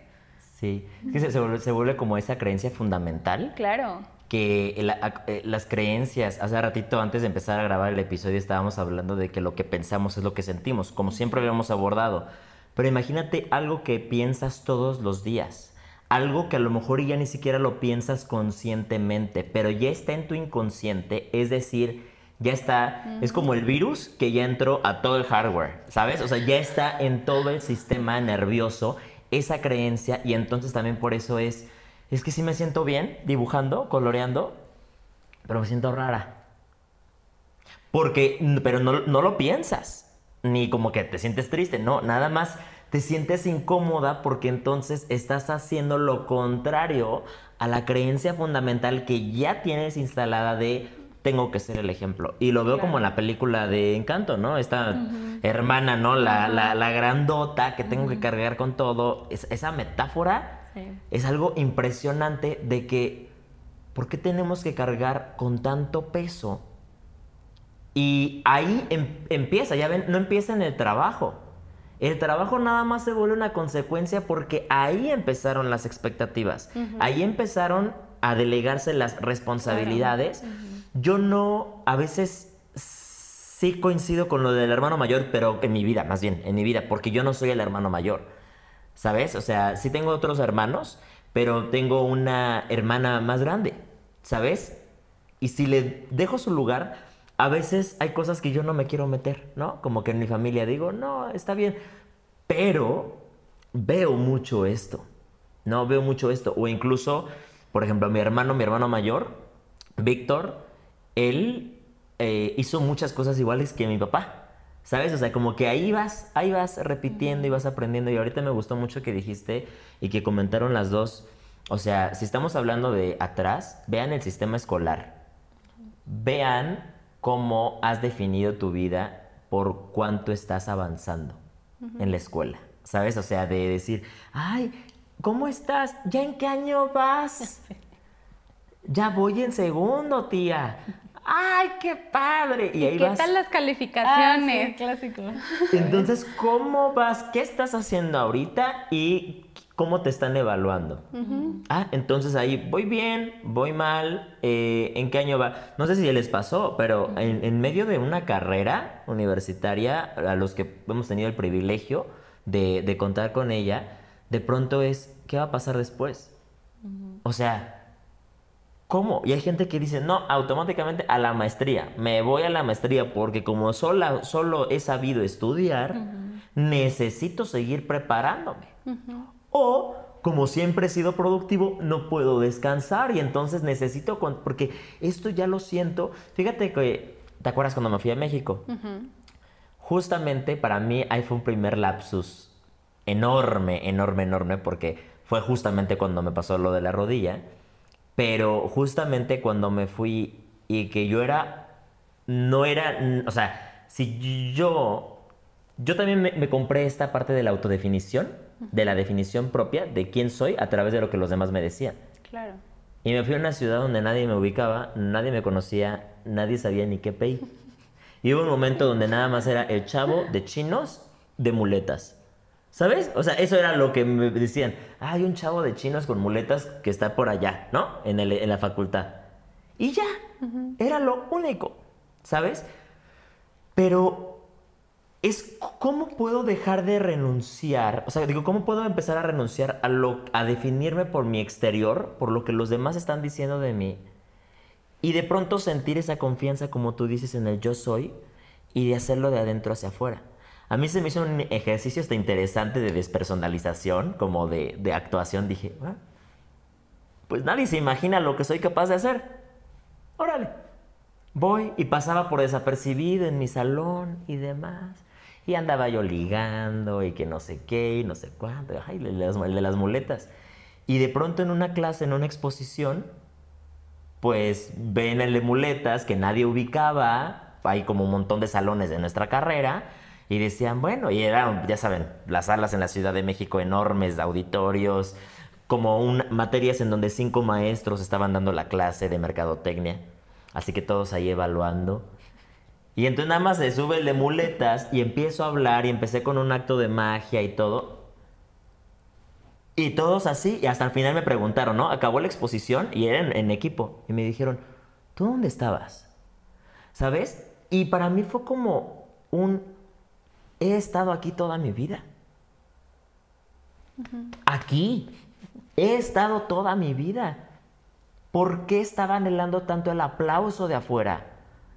Sí, es que se, se, vuelve, se, vuelve, como esa creencia fundamental. Claro. Que la, las creencias, hace ratito antes de empezar a grabar el episodio estábamos hablando de que lo que pensamos es lo que sentimos, como siempre lo hemos abordado. Pero imagínate algo que piensas todos los días. Algo que a lo mejor ya ni siquiera lo piensas conscientemente, pero ya está en tu inconsciente, es decir, ya está, uh -huh. es como el virus que ya entró a todo el hardware, ¿sabes? O sea, ya está en todo el sistema nervioso esa creencia y entonces también por eso es, es que sí me siento bien dibujando, coloreando, pero me siento rara. Porque, pero no, no lo piensas ni como que te sientes triste, no, nada más te sientes incómoda porque entonces estás haciendo lo contrario a la creencia fundamental que ya tienes instalada de tengo que ser el ejemplo. Y lo veo claro. como en la película de Encanto, ¿no? Esta uh -huh. hermana, ¿no? La, la, la, grandota que tengo uh -huh. que cargar con todo. Es, esa metáfora sí. es algo impresionante de que ¿por qué tenemos que cargar con tanto peso? Y ahí em- empieza, ya ven, no empieza en el trabajo. El trabajo nada más se vuelve una consecuencia porque ahí empezaron las expectativas. Ahí empezaron a delegarse las responsabilidades. Yo no, a veces sí coincido con lo del hermano mayor, pero en mi vida, más bien, en mi vida, porque yo no soy el hermano mayor. ¿Sabes? O sea, sí tengo otros hermanos, pero tengo una hermana más grande. ¿Sabes? Y si le dejo su lugar, a veces hay cosas que yo no me quiero meter, ¿no? Como que en mi familia digo, no, está bien. Pero veo mucho esto. No, veo mucho esto. O incluso, por ejemplo, mi hermano, mi hermano mayor, Víctor, él eh, hizo muchas cosas iguales que mi papá. ¿Sabes? O sea, como que ahí vas, ahí vas repitiendo y vas aprendiendo. Y ahorita me gustó mucho que dijiste y que comentaron las dos. O sea, si estamos hablando de atrás, vean el sistema escolar. Vean cómo has definido tu vida por cuánto estás avanzando en la escuela. ¿Sabes? O sea, de decir, ay, ¿cómo estás? ¿Ya en qué año vas? *laughs* Ya voy en segundo, tía. ¡Ay, qué padre! Y ahí ¿Qué vas. tal las Ah, calificaciones? sí, clásico. Entonces, ¿cómo vas? ¿Qué estás haciendo ahorita? Y cómo te están evaluando. Ah, entonces ahí voy bien, voy mal, eh, ¿en qué año va? No sé si les pasó, pero en, en medio de una carrera universitaria, a los que hemos tenido el privilegio de, de contar con ella, de pronto es, ¿qué va a pasar después? O sea, ¿Cómo? Y hay gente que dice, no, automáticamente a la maestría. Me voy a la maestría porque como sola, solo he sabido estudiar, necesito seguir preparándome. O como siempre he sido productivo, no puedo descansar y entonces necesito... con- Porque esto ya lo siento. Fíjate que, ¿te acuerdas cuando me fui a México? Justamente para mí ahí fue un primer lapsus enorme, enorme, enorme, porque fue justamente cuando me pasó lo de la rodilla. Pero justamente cuando me fui y que yo era, no era, o sea, si yo, yo también me, me compré esta parte de la autodefinición, de la definición propia de quién soy a través de lo que los demás me decían. Claro. Y me fui a una ciudad donde nadie me ubicaba, nadie me conocía, nadie sabía ni qué pay. Y hubo un momento donde nada más era el chavo de chinos de muletas. ¿Sabes? O sea, eso era lo que me decían. "Ah, hay un chavo de chinos con muletas que está por allá, ¿no? En, el- en la facultad. Y ya, era lo único, ¿sabes? Pero es cómo puedo dejar de renunciar, o sea, digo, cómo puedo empezar a renunciar a lo a definirme por mi exterior, por lo que los demás están diciendo de mí y de pronto sentir esa confianza como tú dices en el yo soy y de hacerlo de adentro hacia afuera. A mí se me hizo un ejercicio hasta interesante de despersonalización, como de, de actuación. Dije, "Ah, pues nadie se imagina lo que soy capaz de hacer. Órale. Voy y pasaba por desapercibido en mi salón y demás. Y andaba yo ligando y que no sé qué y no sé cuánto. Ay, de las, de las muletas. Y de pronto en una clase, en una exposición, pues ven el de muletas que nadie ubicaba. Hay como un montón de salones de nuestra carrera. Y decían, bueno, y eran, ya saben, las salas en la Ciudad de México enormes, de auditorios, como un, materias en donde cinco maestros estaban dando la clase de mercadotecnia. Así que todos ahí evaluando. Y entonces nada más se sube el de muletas y empiezo a hablar y empecé con un acto de magia y todo. Y todos así, y hasta el final me preguntaron, ¿no? Acabó la exposición y eran en equipo. Y me dijeron, ¿tú dónde estabas? ¿Sabes? Y para mí fue como un, he estado aquí toda mi vida. Aquí. He estado toda mi vida. ¿Por qué estaba anhelando tanto el aplauso de afuera?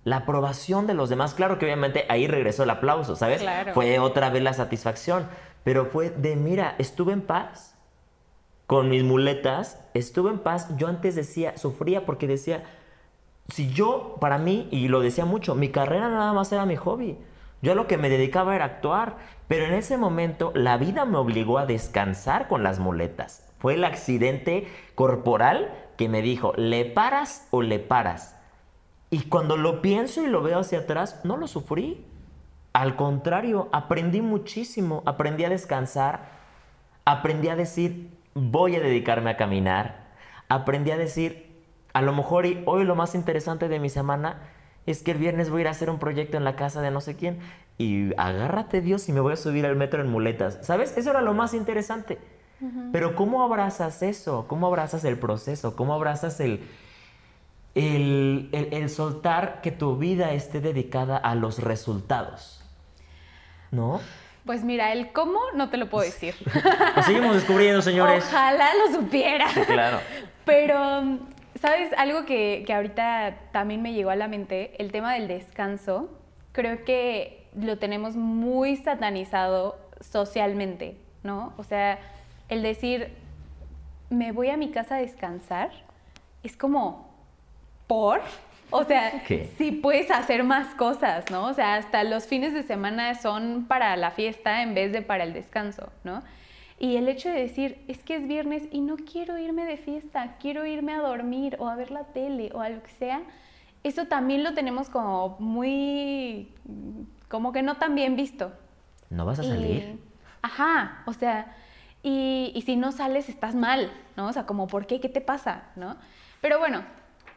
La aprobación de los demás. Claro que obviamente ahí regresó el aplauso, ¿sabes? Claro. Fue otra vez la satisfacción. Pero fue de, mira, estuve en paz con mis muletas, estuve en paz. Yo antes decía, sufría porque decía, si yo, para mí, y lo decía mucho, mi carrera nada más era mi hobby. Yo a lo que me dedicaba era actuar. Pero en ese momento la vida me obligó a descansar con las muletas. Fue el accidente corporal que me dijo, ¿le paras o le paras? Y cuando lo pienso y lo veo hacia atrás, no lo sufrí. Al contrario, aprendí muchísimo. Aprendí a descansar. Aprendí a decir, voy a dedicarme a caminar. Aprendí a decir, a lo mejor y hoy lo más interesante de mi semana es que el viernes voy a ir a hacer un proyecto en la casa de no sé quién y agárrate Dios y me voy a subir al metro en muletas. ¿Sabes? Eso era lo más interesante. Pero ¿cómo abrazas eso? ¿Cómo abrazas el proceso? ¿Cómo abrazas el, el, el, el soltar que tu vida esté dedicada a los resultados? ¿No? Pues mira, el cómo no te lo puedo decir. *laughs* Lo seguimos descubriendo, señores. Ojalá lo supiera. Claro. Pero, ¿sabes? Algo que, que ahorita también me llegó a la mente, el tema del descanso, creo que lo tenemos muy satanizado socialmente, ¿no? O sea, el decir, me voy a mi casa a descansar, es como, ¿por? O sea, ¿Qué? sí puedes hacer más cosas, ¿no? O sea, hasta los fines de semana son para la fiesta en vez de para el descanso, ¿no? Y el hecho de decir, es que es viernes y no quiero irme de fiesta, quiero irme a dormir o a ver la tele o a lo que sea, eso también lo tenemos como muy, como que no tan bien visto. ¿No vas a Y- salir? ajá, o sea, y, y si no sales estás mal, ¿no? O sea, como, ¿por qué? ¿Qué te pasa? ¿No? Pero bueno,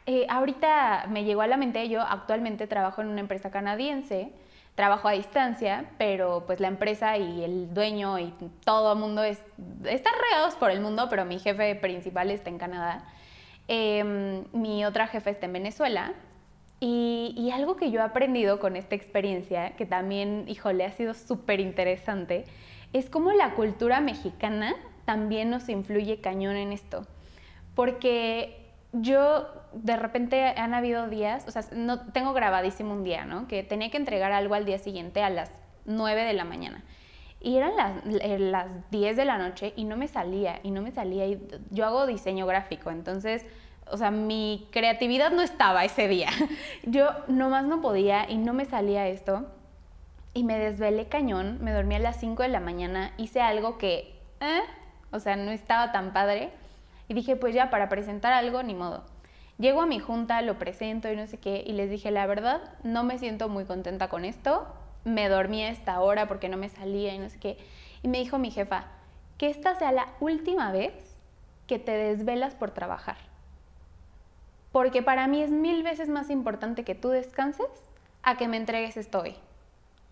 eh, ahorita me llegó a la mente, yo actualmente trabajo en una empresa canadiense, trabajo a distancia, pero pues la empresa y el dueño y todo el mundo es, están regados por el mundo, pero mi jefe principal está en Canadá. Em, mi otra jefe está en Venezuela. Y, y algo que yo he aprendido con esta experiencia, que también, híjole, ha sido súper interesante, es cómo la cultura mexicana también nos influye cañón en esto. Porque yo, de repente, han habido días, o sea, no, tengo grabadísimo un día, ¿no? Que tenía que entregar algo al día siguiente a las 9 de la mañana. Y eran las, eh, las 10 de la noche y no me salía, y no me salía. Y yo hago diseño gráfico, entonces, o sea, mi creatividad no estaba ese día. *laughs* Yo nomás no podía y no me salía esto. Y me desvelé cañón, me dormí a las 5 de la mañana, hice algo que, eh, o sea, no estaba tan padre. Y dije, pues ya, para presentar algo, ni modo. Llego a mi junta, lo presento y no sé qué, y les dije, la verdad, no me siento muy contenta con esto. Me dormí a esta hora porque no me salía y no sé qué. Y me dijo mi jefa, que esta sea la última vez que te desvelas por trabajar. Porque para mí es mil veces más importante que tú descanses a que me entregues esto hoy.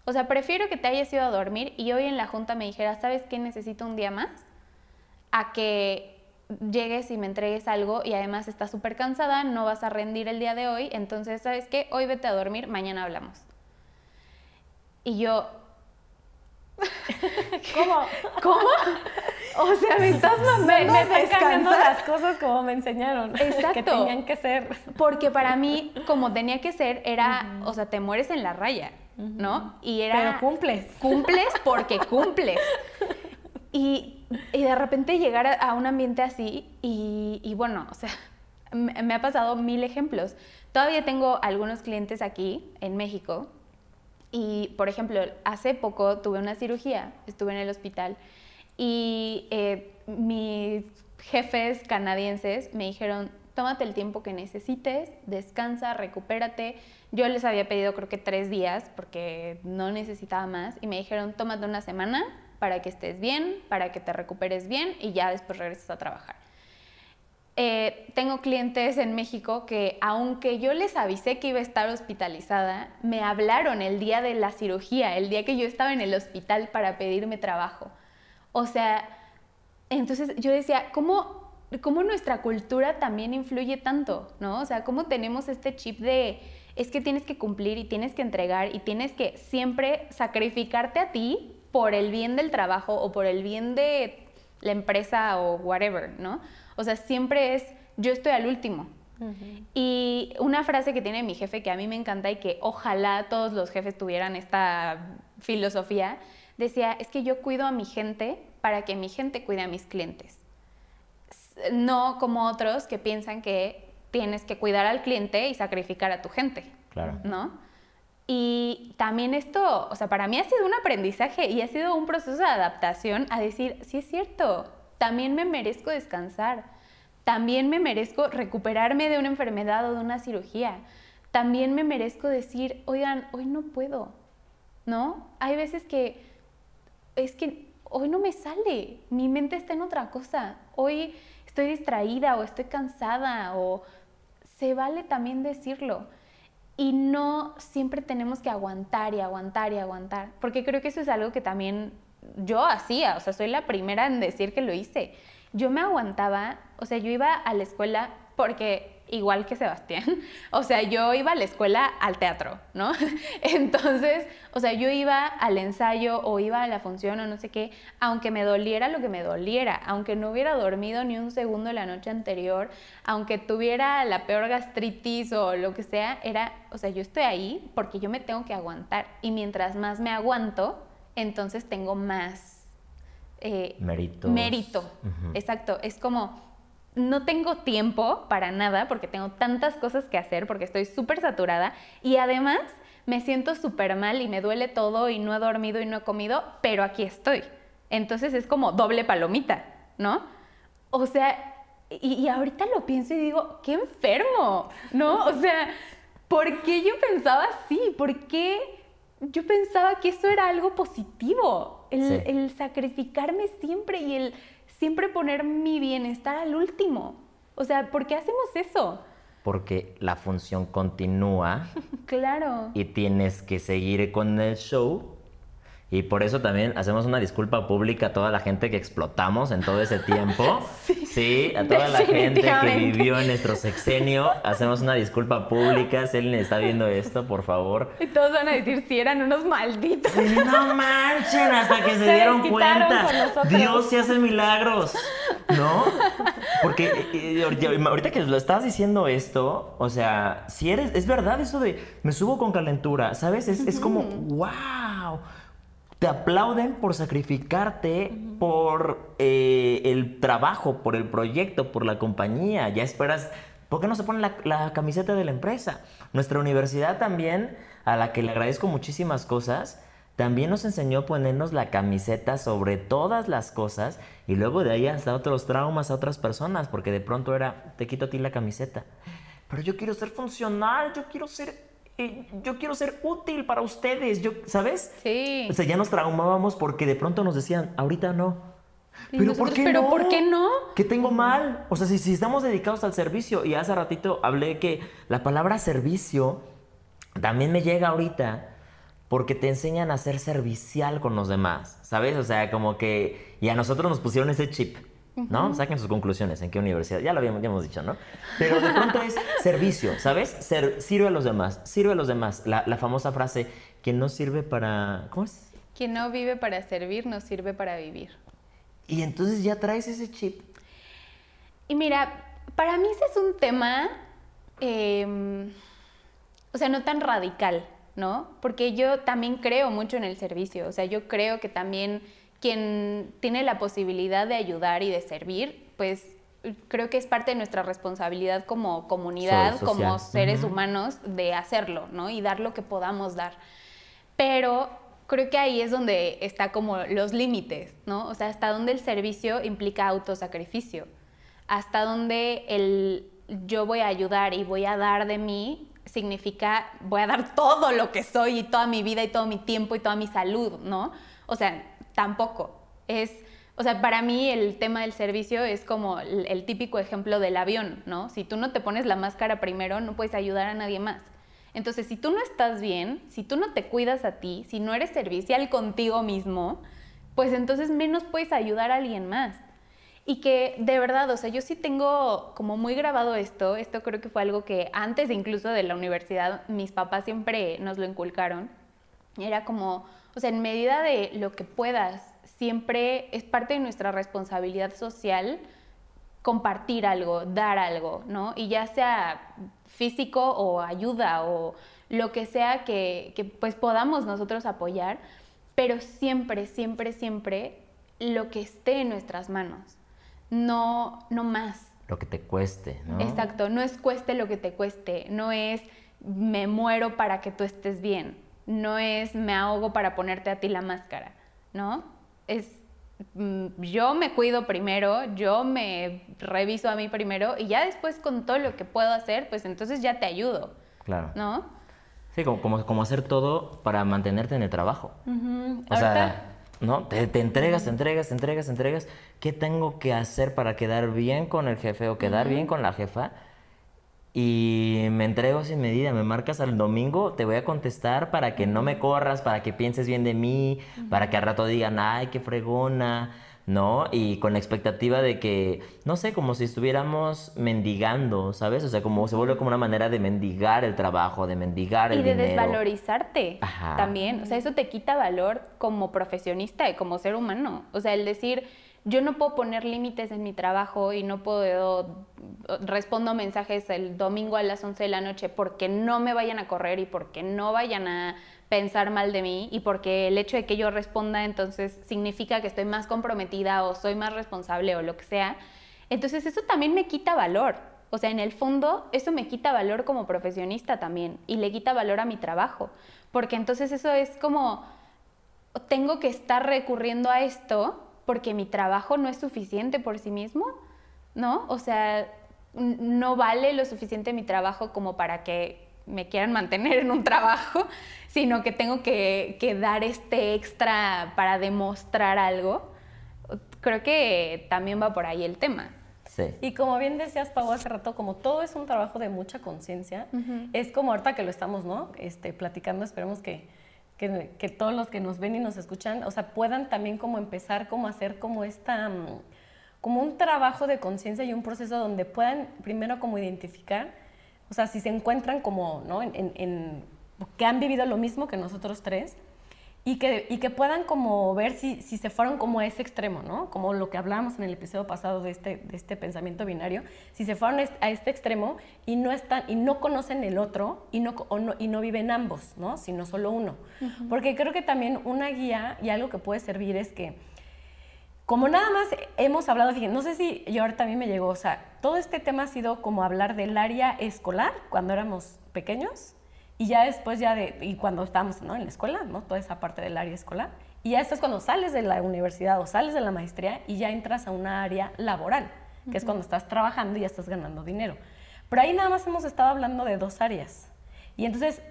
O sea, prefiero que te hayas ido a dormir y hoy en la junta me dijeras, ¿sabes qué? Necesito un día más. A que llegues y me entregues algo y además estás súper cansada, no vas a rendir el día de hoy, entonces, ¿sabes qué? Hoy vete a dormir, mañana hablamos. Y yo, *laughs* ¿Cómo? ¿cómo? O sea, me estás *laughs* Me, mandando me están descansar. las cosas como me enseñaron. *laughs* Exacto. Que tenían que ser. Porque para mí, como tenía que ser, era, o sea, te mueres en la raya, ¿no? Y era... Pero cumples. Cumples porque cumples. Y, y de repente llegar a, a un ambiente así y, y bueno, o sea, *laughs* me, me ha pasado mil ejemplos. Todavía tengo algunos clientes aquí en México y, por ejemplo, hace poco tuve una cirugía, estuve en el hospital y eh, mis jefes canadienses me dijeron, tómate el tiempo que necesites, descansa, recupérate. Yo les había pedido creo que tres días porque no necesitaba más y me dijeron, tómate una semana para que estés bien, para que te recuperes bien y ya después regreses a trabajar. Eh, tengo clientes en México que, aunque yo les avisé que iba a estar hospitalizada, me hablaron el día de la cirugía, el día que yo estaba en el hospital para pedirme trabajo. O sea, entonces yo decía, ¿cómo, cómo nuestra cultura también influye tanto? ¿no? O sea, ¿cómo tenemos este chip de es que tienes que cumplir y tienes que entregar y tienes que siempre sacrificarte a ti por el bien del trabajo o por el bien de la empresa o whatever, ¿no? O sea, siempre es yo estoy al último. Y una frase que tiene mi jefe que a mí me encanta y que ojalá todos los jefes tuvieran esta filosofía, decía, es que yo cuido a mi gente para que mi gente cuide a mis clientes. No como otros que piensan que tienes que cuidar al cliente y sacrificar a tu gente. Claro. ¿no? Y también esto, o sea, para mí ha sido un aprendizaje y ha sido un proceso de adaptación a decir, sí es cierto, también me merezco descansar, también me merezco recuperarme de una enfermedad o de una cirugía, también me merezco decir, oigan, hoy no puedo, ¿no? Hay veces que es que hoy no me sale, mi mente está en otra cosa, hoy estoy distraída o estoy cansada o se vale también decirlo. Y no siempre tenemos que aguantar y aguantar y aguantar, porque creo que eso es algo que también yo hacía, o sea, soy la primera en decir que lo hice. Yo me aguantaba, o sea, yo iba a la escuela porque igual que Sebastián, *laughs* o sea, yo iba a la escuela al teatro, ¿no? *laughs* Entonces, o sea, yo iba al ensayo o iba a la función o no sé qué, aunque me doliera lo que me doliera, aunque no hubiera dormido ni un segundo la noche anterior, aunque tuviera la peor gastritis o lo que sea, era, o sea, yo estoy ahí porque yo me tengo que aguantar y mientras más me aguanto, entonces tengo más... Eh, Mérito. Exacto. Es como no tengo tiempo para nada porque tengo tantas cosas que hacer, porque estoy súper saturada y además me siento súper mal y me duele todo y no he dormido y no he comido, pero aquí estoy. Entonces es como doble palomita, ¿no? O sea, y, y ahorita lo pienso y digo, qué enfermo, ¿no? O sea, ¿por qué yo pensaba así? ¿Por qué yo pensaba que eso era algo positivo? El, el sacrificarme siempre y el siempre poner mi bienestar al último. O sea, ¿por qué hacemos eso? Porque la función continúa. *laughs* claro. Y tienes que seguir con el show y por eso también hacemos una disculpa pública a toda la gente que explotamos en todo ese tiempo. *laughs* sí, a toda la gente que vivió en nuestro sexenio. Hacemos una disculpa pública. Si alguien está viendo esto, por favor. Y todos van a decir si eran unos malditos. no manchen, hasta que se, dieron cuenta. Dios se hace milagros. ¿No? Porque eh, eh, ahorita que lo estás diciendo esto, o sea, si eres, es verdad eso de me subo con calentura, ¿sabes? Es, es como, wow te aplauden por sacrificarte por eh, el trabajo, por el proyecto, por la compañía. Ya esperas, ¿por qué no se pone la, camiseta de la empresa? Nuestra universidad también, a la que le agradezco muchísimas cosas, también nos enseñó a ponernos la camiseta sobre todas las cosas y luego de ahí hasta otros traumas a otras personas, porque de pronto era, te quito a ti la camiseta. Pero yo quiero ser funcional, yo quiero ser yo quiero ser útil para ustedes, yo, ¿sabes? Sí. O sea, ya nos traumábamos porque de pronto nos decían, ahorita no. Pero ¿por qué ¿Pero no? por qué no? ¿Qué tengo mal? O sea, si, si estamos dedicados al servicio, y hace ratito hablé que la palabra servicio también me llega ahorita porque te enseñan a ser servicial con los demás, ¿sabes? O sea, como que... Y a nosotros nos pusieron ese chip. ¿No? Saquen sus conclusiones, en qué universidad, ya lo habíamos, ya hemos dicho, ¿no? Pero de pronto es *laughs* servicio, ¿sabes? Ser, sirve a los demás, sirve a los demás. La, la famosa frase, quien no sirve para... ¿Cómo es? Quien no vive para servir, no sirve para vivir. Y entonces ya traes ese chip. Y mira, para mí ese es un tema, em, o sea, no tan radical, ¿no? Porque yo también creo mucho en el servicio, o sea, yo creo que también quien tiene la posibilidad de ayudar y de servir, pues creo que es parte de nuestra responsabilidad como comunidad, como seres humanos, de hacerlo, ¿no? Y dar lo que podamos dar. Pero creo que ahí es donde está como los límites, ¿no? O sea, hasta donde el servicio implica autosacrificio, hasta donde el yo voy a ayudar y voy a dar de mí significa voy a dar todo lo que soy y toda mi vida y todo mi tiempo y toda mi salud, ¿no? O sea, tampoco. Es, o sea, para mí el tema del servicio es como el, típico ejemplo del avión, ¿no? Si tú no te pones la máscara primero, no puedes ayudar a nadie más. Entonces, si tú no estás bien, si tú no te cuidas a ti, si no eres servicial contigo mismo, pues entonces menos puedes ayudar a alguien más. Y que de verdad, o sea, yo sí tengo como muy grabado esto, esto creo que fue algo que antes incluso de la universidad mis papás siempre nos lo inculcaron. Era como, o sea, en medida de lo que puedas, siempre es parte de nuestra responsabilidad social compartir algo, dar algo, ¿no? Y ya sea físico o ayuda o lo que sea que, que pues podamos nosotros apoyar, pero siempre, siempre, siempre lo que esté en nuestras manos, no, no más. Lo que te cueste, ¿no? Exacto, no es cueste lo que te cueste, no es me muero para que tú estés bien, no es me ahogo para ponerte a ti la máscara, ¿no? Es mm, yo me cuido primero, yo me reviso a mí primero y ya después con todo lo que puedo hacer, pues entonces ya te ayudo. Claro. ¿No? Sí, como, como, hacer todo para mantenerte en el trabajo. O sea, ¿no? Te, te, entregas, te entregas, te entregas, te entregas. ¿Qué tengo que hacer para quedar bien con el jefe o quedar bien con la jefa? Y me entrego sin medida. Me marcas al domingo, te voy a contestar para que no me corras, para que pienses bien de mí, para que al rato digan, ay, qué fregona, ¿no? Y con la expectativa de que, no sé, como si estuviéramos mendigando, ¿sabes? O sea, como se vuelve como una manera de mendigar el trabajo, de mendigar el y de dinero. desvalorizarte Ajá. también. O sea, eso te quita valor como profesionista y como ser humano. O sea, el decir, yo no puedo poner límites en mi trabajo y no puedo, respondo mensajes el domingo a las 11 de la noche porque no me vayan a correr y porque no vayan a pensar mal de mí y porque el hecho de que yo responda entonces significa que estoy más comprometida o soy más responsable o lo que sea. Entonces eso también me quita valor. O sea, en el fondo eso me quita valor como profesionista también y le quita valor a mi trabajo. Porque entonces eso es como, tengo que estar recurriendo a esto porque mi trabajo no es suficiente por sí mismo, ¿no? O sea, no vale lo suficiente mi trabajo como para que me quieran mantener en un trabajo, *laughs* sino que tengo que, que dar este extra para demostrar algo. Creo que también va por ahí el tema. Sí. Y como bien decías, Pau, hace rato, como todo es un trabajo de mucha conciencia, es como ahorita que lo estamos, ¿no? Este, platicando, esperemos que, que, todos los que nos ven y nos escuchan, o sea, puedan también como empezar como hacer como esta, mm, como un trabajo de conciencia y un proceso donde puedan primero como identificar, o sea, si se encuentran como, ¿no? En, en- en- que han vivido lo mismo que nosotros tres, y que, y que puedan como ver si, si se fueron como a ese extremo, ¿no? Como lo que hablábamos en el episodio pasado de este, de este pensamiento binario, si se fueron a este extremo y no, están, y no conocen el otro y no, o no, y no viven ambos, ¿no? Sino solo uno. Porque creo que también una guía y algo que puede servir es que como nada más hemos hablado, fíjense, no sé si yo ahora también me llegó, o sea, todo este tema ha sido como hablar del área escolar cuando éramos pequeños y ya después ya de, y cuando estábamos ¿no? en la escuela, ¿no? Toda esa parte del área escolar. Y ya esto es cuando sales de la universidad o sales de la maestría y ya entras a una área laboral, que es cuando estás trabajando y ya estás ganando dinero. Pero ahí nada más hemos estado hablando de dos áreas. Y entonces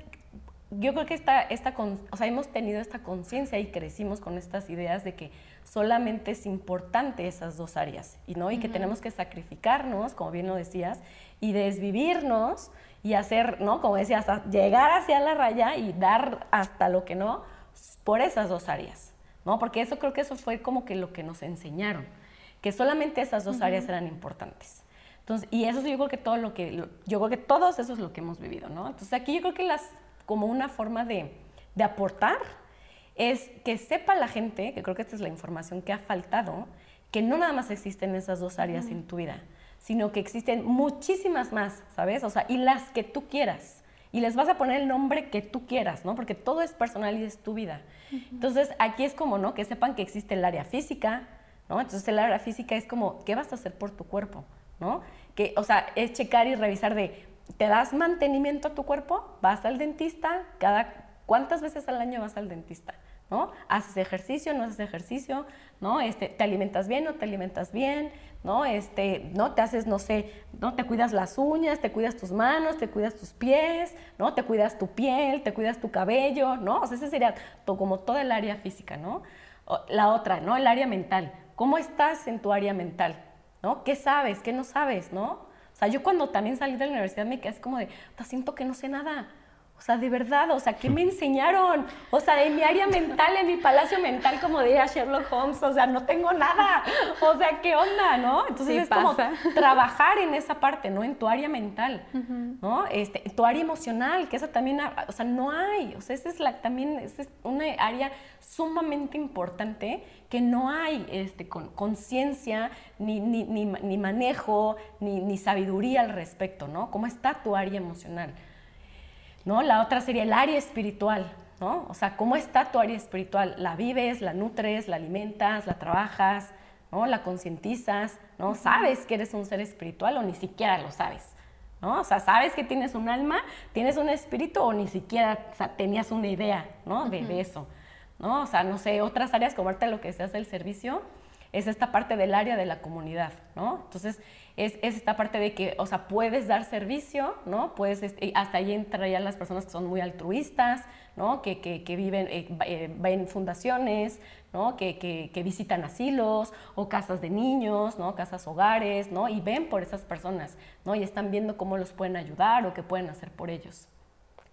yo creo que esta, esta o sea, hemos tenido esta conciencia y crecimos con estas ideas de que solamente es importante esas dos áreas y, ¿no? y que tenemos que sacrificarnos, como bien lo decías, y desvivirnos y hacer, ¿no? como decías, hasta llegar hacia la raya y dar hasta lo que no por esas dos áreas, ¿no? porque eso creo que eso fue como que lo que nos enseñaron, que solamente esas dos áreas eran importantes. Entonces, y eso yo creo que todo lo que, lo- yo creo que todos eso es lo que hemos vivido, ¿no? Entonces aquí yo creo que las, como una forma de, de aportar es que sepa la gente, que creo que esta es la información que ha faltado, que no nada más existen esas dos áreas en tu vida, sino que existen muchísimas más, ¿sabes? O sea, y las que tú quieras. Y les vas a poner el nombre que tú quieras, ¿no? Porque todo es personal y es tu vida. Entonces, aquí es como, ¿no? Que sepan que existe el área física, ¿no? Entonces, el área física es como, ¿qué vas a hacer por tu cuerpo? ¿No? Que, o sea, es checar y revisar de, ¿te das mantenimiento a tu cuerpo? ¿Vas al dentista? Cada, ¿Cuántas veces al año vas al dentista? ¿No? ¿Haces ejercicio? ¿No haces ejercicio? ¿No? Este, ¿Te alimentas bien? ¿No te alimentas bien? ¿No? Este, ¿no? Te haces, no sé, ¿no? Te cuidas las uñas, te cuidas tus manos, te cuidas tus pies, ¿no? Te cuidas tu piel, te cuidas tu cabello, ¿no? O sea, ese sería to- como todo el área física, ¿no? La otra, ¿no? El área mental. ¿Cómo estás en tu área mental? ¿No? ¿Qué sabes? ¿Qué no sabes? ¿No? O sea, yo cuando también salí de la universidad me quedé así como de, "Ta, siento que no sé nada. O sea, de verdad, o sea, ¿qué me *laughs* enseñaron? O sea, en mi área mental, en mi palacio mental, como diría Sherlock Holmes, o sea, no tengo nada. O sea, ¿qué onda, no? Entonces Sí es como trabajar en esa parte, ¿no? En tu área mental, ¿no? Este, tu área emocional, que esa también, o sea, no hay. O sea, esa es la, también, esa es una área sumamente importante que no hay este, con conciencia, ni, ni, ni, ni manejo, ni, ni sabiduría al respecto, ¿no? ¿Cómo está tu área emocional? ¿No? La otra sería el área espiritual, ¿no? O sea, ¿cómo está tu área espiritual? ¿La vives, la nutres, la alimentas, la trabajas, ¿no? La concientizas, ¿no? ¿Sabes que eres un ser espiritual o ni siquiera lo sabes? ¿No? O sea, ¿sabes que tienes un alma, tienes un espíritu o ni siquiera o sea, tenías una idea, ¿no? De, de eso, ¿no? O sea, no sé, otras áreas como ahorita lo que se hace el servicio, es esta parte del área de la comunidad, ¿no? Entonces, es, es, esta parte de que, o sea, puedes dar servicio, ¿no? Puedes, este, hasta ahí entrarían las personas que son muy altruistas, ¿no? Que, que, que viven, eh, eh, en fundaciones, ¿no? Que, que, visitan asilos o casas de niños, ¿no? Casas hogares, ¿no? Y ven por esas personas, ¿no? Y están viendo cómo los pueden ayudar o qué pueden hacer por ellos.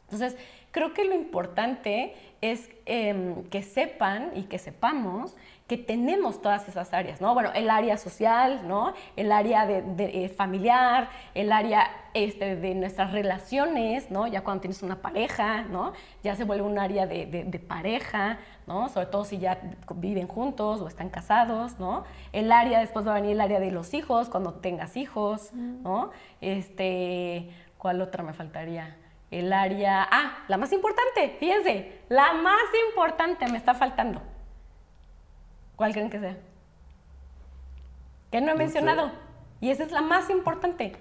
Entonces, creo que lo importante es em, que sepan y que sepamos que tenemos todas esas áreas, ¿no? Bueno, el área social, ¿no? El área de, eh, familiar, el área este, de nuestras relaciones, ¿no? Ya cuando tienes una pareja, ¿no? Ya se vuelve un área de, de, pareja, ¿no? Sobre todo si ya viven juntos o están casados, ¿no? El área, después va a venir el área de los hijos, cuando tengas hijos, ¿no? Este, ¿cuál otra me faltaría? El área, ah, la más importante, fíjense, la más importante me está faltando ¿Cuál creen que sea? Que no he mencionado. Y esa es la más importante.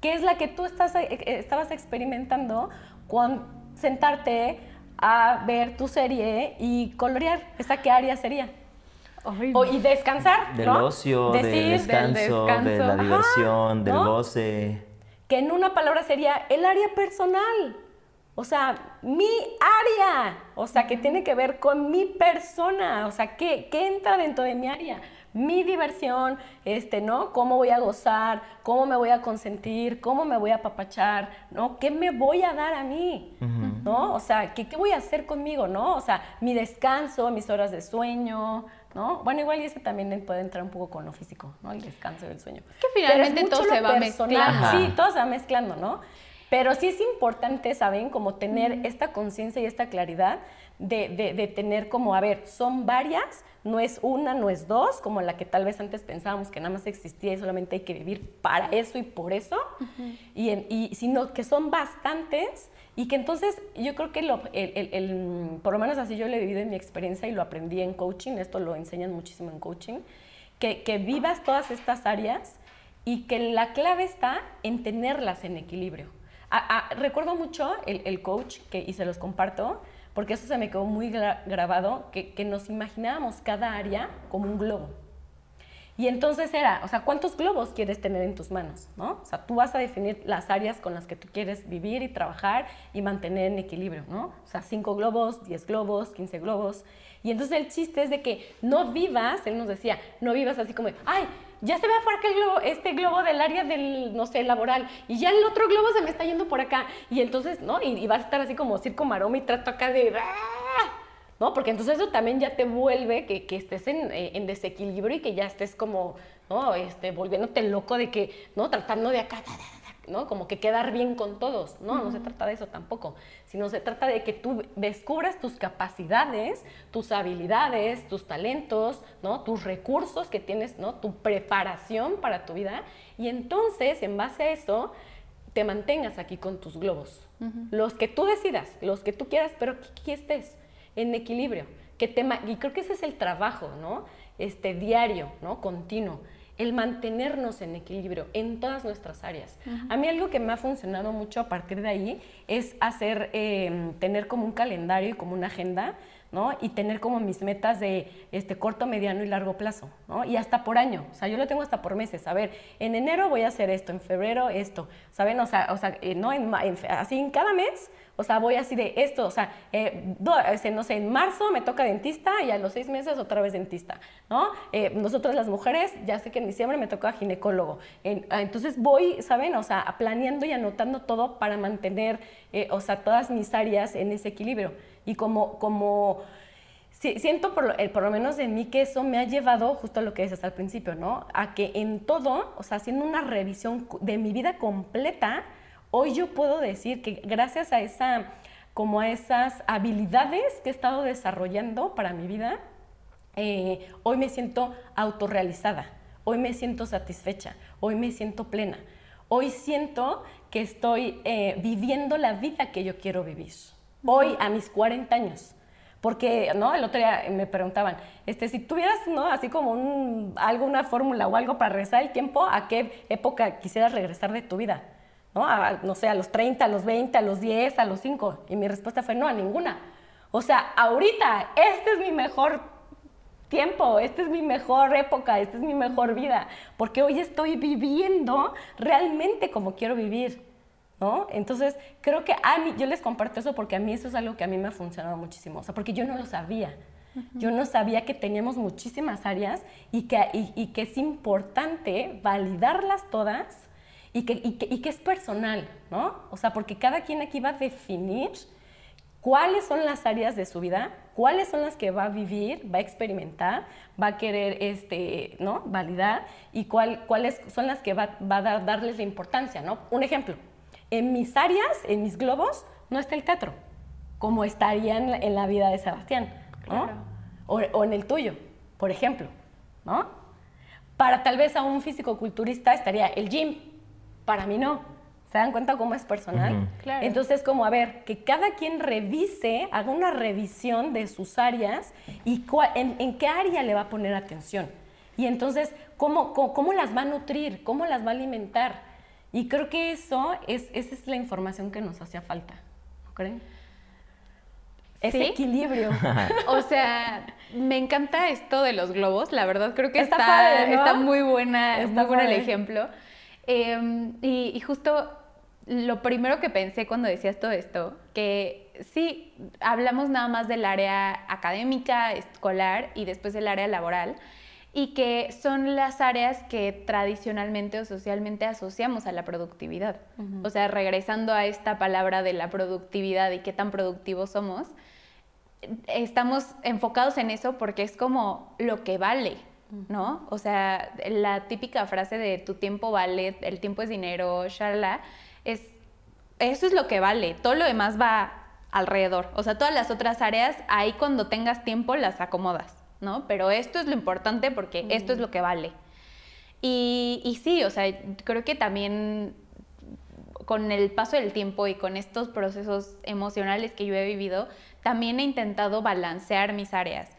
¿Qué es la que tú estás, eh, eh, estabas experimentando con sentarte a ver tu serie y colorear? ¿Esa qué área sería? o, y descansar. Del ocio, del, descanso, de la diversión, del goce. Que en una palabra sería el área personal. O sea, mi área, o sea, que tiene que ver con mi persona, o sea, ¿qué, qué entra dentro de mi área? Mi diversión, este, ¿no? ¿Cómo voy a gozar? ¿Cómo me voy a consentir? ¿Cómo me voy a apapachar? ¿No? ¿Qué me voy a dar a mí? ¿No? O sea, ¿qué, ¿qué voy a hacer conmigo? ¿No? O sea, mi descanso, mis horas de sueño, ¿no? Bueno, igual y ese también puede entrar un poco con lo físico, ¿no? El descanso y el sueño. Es que finalmente todo se va mezclando. Sí, todo se va mezclando, ¿no? Pero sí es importante, ¿saben? Como tener esta conciencia y esta claridad de, de, tener como, a ver, son varias, no es una, no es dos, como la que tal vez antes pensábamos que nada más existía y solamente hay que vivir para eso y por eso, y, y, sino que son bastantes y que entonces yo creo que lo, el, el, por lo menos así yo lo he vivido en mi experiencia y lo aprendí en coaching, esto lo enseñan muchísimo en coaching, que, que vivas todas estas áreas y que la clave está en tenerlas en equilibrio recuerdo mucho el, coach, que, y se los comparto, porque eso se me quedó muy grabado, que, que, nos imaginábamos cada área como un globo. Y entonces era, o sea, ¿cuántos globos quieres tener en tus manos? ¿no? O sea, tú vas a definir las áreas con las que tú quieres vivir y trabajar y mantener en equilibrio, ¿no? O sea, 5 globos, 10 globos, 15 globos. Y entonces el chiste es de que no vivas, él nos decía, no vivas así como, ay, ya se ve afuera que el globo, este globo del área del, no sé, laboral, y ya el otro globo se me está yendo por acá, y entonces, ¿no? Y, vas a estar así como circo maroma y trato acá de... ¡ah! ¿No? Porque entonces eso también ya te vuelve que, que estés en, eh, en, desequilibrio y que ya estés como, ¿no? Este, volviéndote loco de que, ¿no? Tratando de acá, ¿no? Como que quedar bien con todos, ¿no? No se trata de eso tampoco, sino se trata de que tú descubras tus capacidades, tus habilidades, tus talentos, ¿no? Tus recursos que tienes, ¿no? Tu preparación para tu vida y entonces, en base a eso, te mantengas aquí con tus globos. Los que tú decidas, los que tú quieras, pero que aquí estés en equilibrio. Que te, y creo que ese es el trabajo, ¿no? Este diario, ¿no? Continuo el mantenernos en equilibrio en todas nuestras áreas. A mí algo que me ha funcionado mucho a partir de ahí es hacer, em, tener como un calendario y como una agenda, ¿no? Y tener como mis metas de este, corto, mediano y largo plazo, ¿no? Y hasta por año, o sea, yo lo tengo hasta por meses. A ver, en enero voy a hacer esto, en febrero esto, ¿saben? O sea, o sea eh, no en, así en cada mes o sea, voy así de esto, o sea, eh, este, no sé, en marzo me toca dentista y a los seis meses otra vez dentista, ¿no? Eh, nosotros las mujeres, ya sé que en diciembre me toca ginecólogo. Ah, entonces voy, ¿saben? O sea, planeando y anotando todo para mantener, eh, o sea, todas mis áreas en ese equilibrio. Y como, como siento por lo, por lo, menos en mí que eso me ha llevado justo a lo que dices al principio, ¿no? A que en todo, o sea, haciendo una revisión de mi vida completa, hoy yo puedo decir que gracias a esa como a esas habilidades que he estado desarrollando para mi vida, eh, hoy me siento autorrealizada, hoy me siento satisfecha, hoy me siento plena, hoy siento que estoy eh, viviendo la vida que yo quiero vivir, hoy a mis 40 años. Porque, ¿no? El otro día me preguntaban, este, si tuvieras, ¿no? Así como un, alguna fórmula o algo para regresar el tiempo, ¿a qué época quisieras regresar de tu vida? ¿no? No sé, a los 30, a los 20, a los 10, a los 5. Y mi respuesta fue no, a ninguna. O sea, ahorita, este es mi mejor tiempo, esta es mi mejor época, esta es mi mejor vida, porque hoy estoy viviendo realmente como quiero vivir. ¿No? Entonces, creo que a mí, yo les comparto eso porque a mí eso es algo que a mí me ha funcionado muchísimo, o sea, porque yo no lo sabía. Yo no sabía que teníamos muchísimas áreas y que, y, que es importante validarlas todas y que, y, que, y que, es personal, ¿no? O sea, porque cada quien aquí va a definir cuáles son las áreas de su vida, cuáles son las que va a vivir, va a experimentar, va a querer este, ¿no? validar y cuál, cuáles son las que va, va a dar, darles la importancia. ¿no? Un ejemplo, en mis áreas, en mis globos, no está el teatro, como estaría en la, en la vida de Sebastián. ¿no? O, o, en el tuyo, por ejemplo. ¿no? Para tal vez a un físico-culturista estaría el gym, para mí no. ¿Se dan cuenta cómo es personal? claro. Entonces, como a ver, que cada quien revise, haga una revisión de sus áreas y en, en, qué área le va a poner atención. Y entonces, ¿cómo, cómo, cómo las va a nutrir? ¿Cómo las va a alimentar? Y creo que eso es, esa es la información que nos hacía falta. ¿No creen? Ese ¿Sí? equilibrio. *laughs* o sea, me encanta esto de los globos. La verdad, creo que está, está, padre, ¿no? está muy buena, Está muy bueno el ejemplo. Eh, y, y justo lo primero que pensé cuando decías todo esto, que sí, hablamos nada más del área académica, escolar y después del área laboral, y que son las áreas que tradicionalmente o socialmente asociamos a la productividad. O sea, regresando a esta palabra de la productividad y qué tan productivos somos, estamos enfocados en eso porque es como lo que vale, ¿no? O sea, la típica frase de tu tiempo vale, el tiempo es dinero, shalala, es, eso es lo que vale, todo lo demás va alrededor. O sea, todas las otras áreas, ahí cuando tengas tiempo las acomodas, ¿no? Pero esto es lo importante porque esto es lo que vale. Y, y sí, o sea, creo que también con el paso del tiempo y con estos procesos emocionales que yo he vivido, también he intentado balancear mis áreas.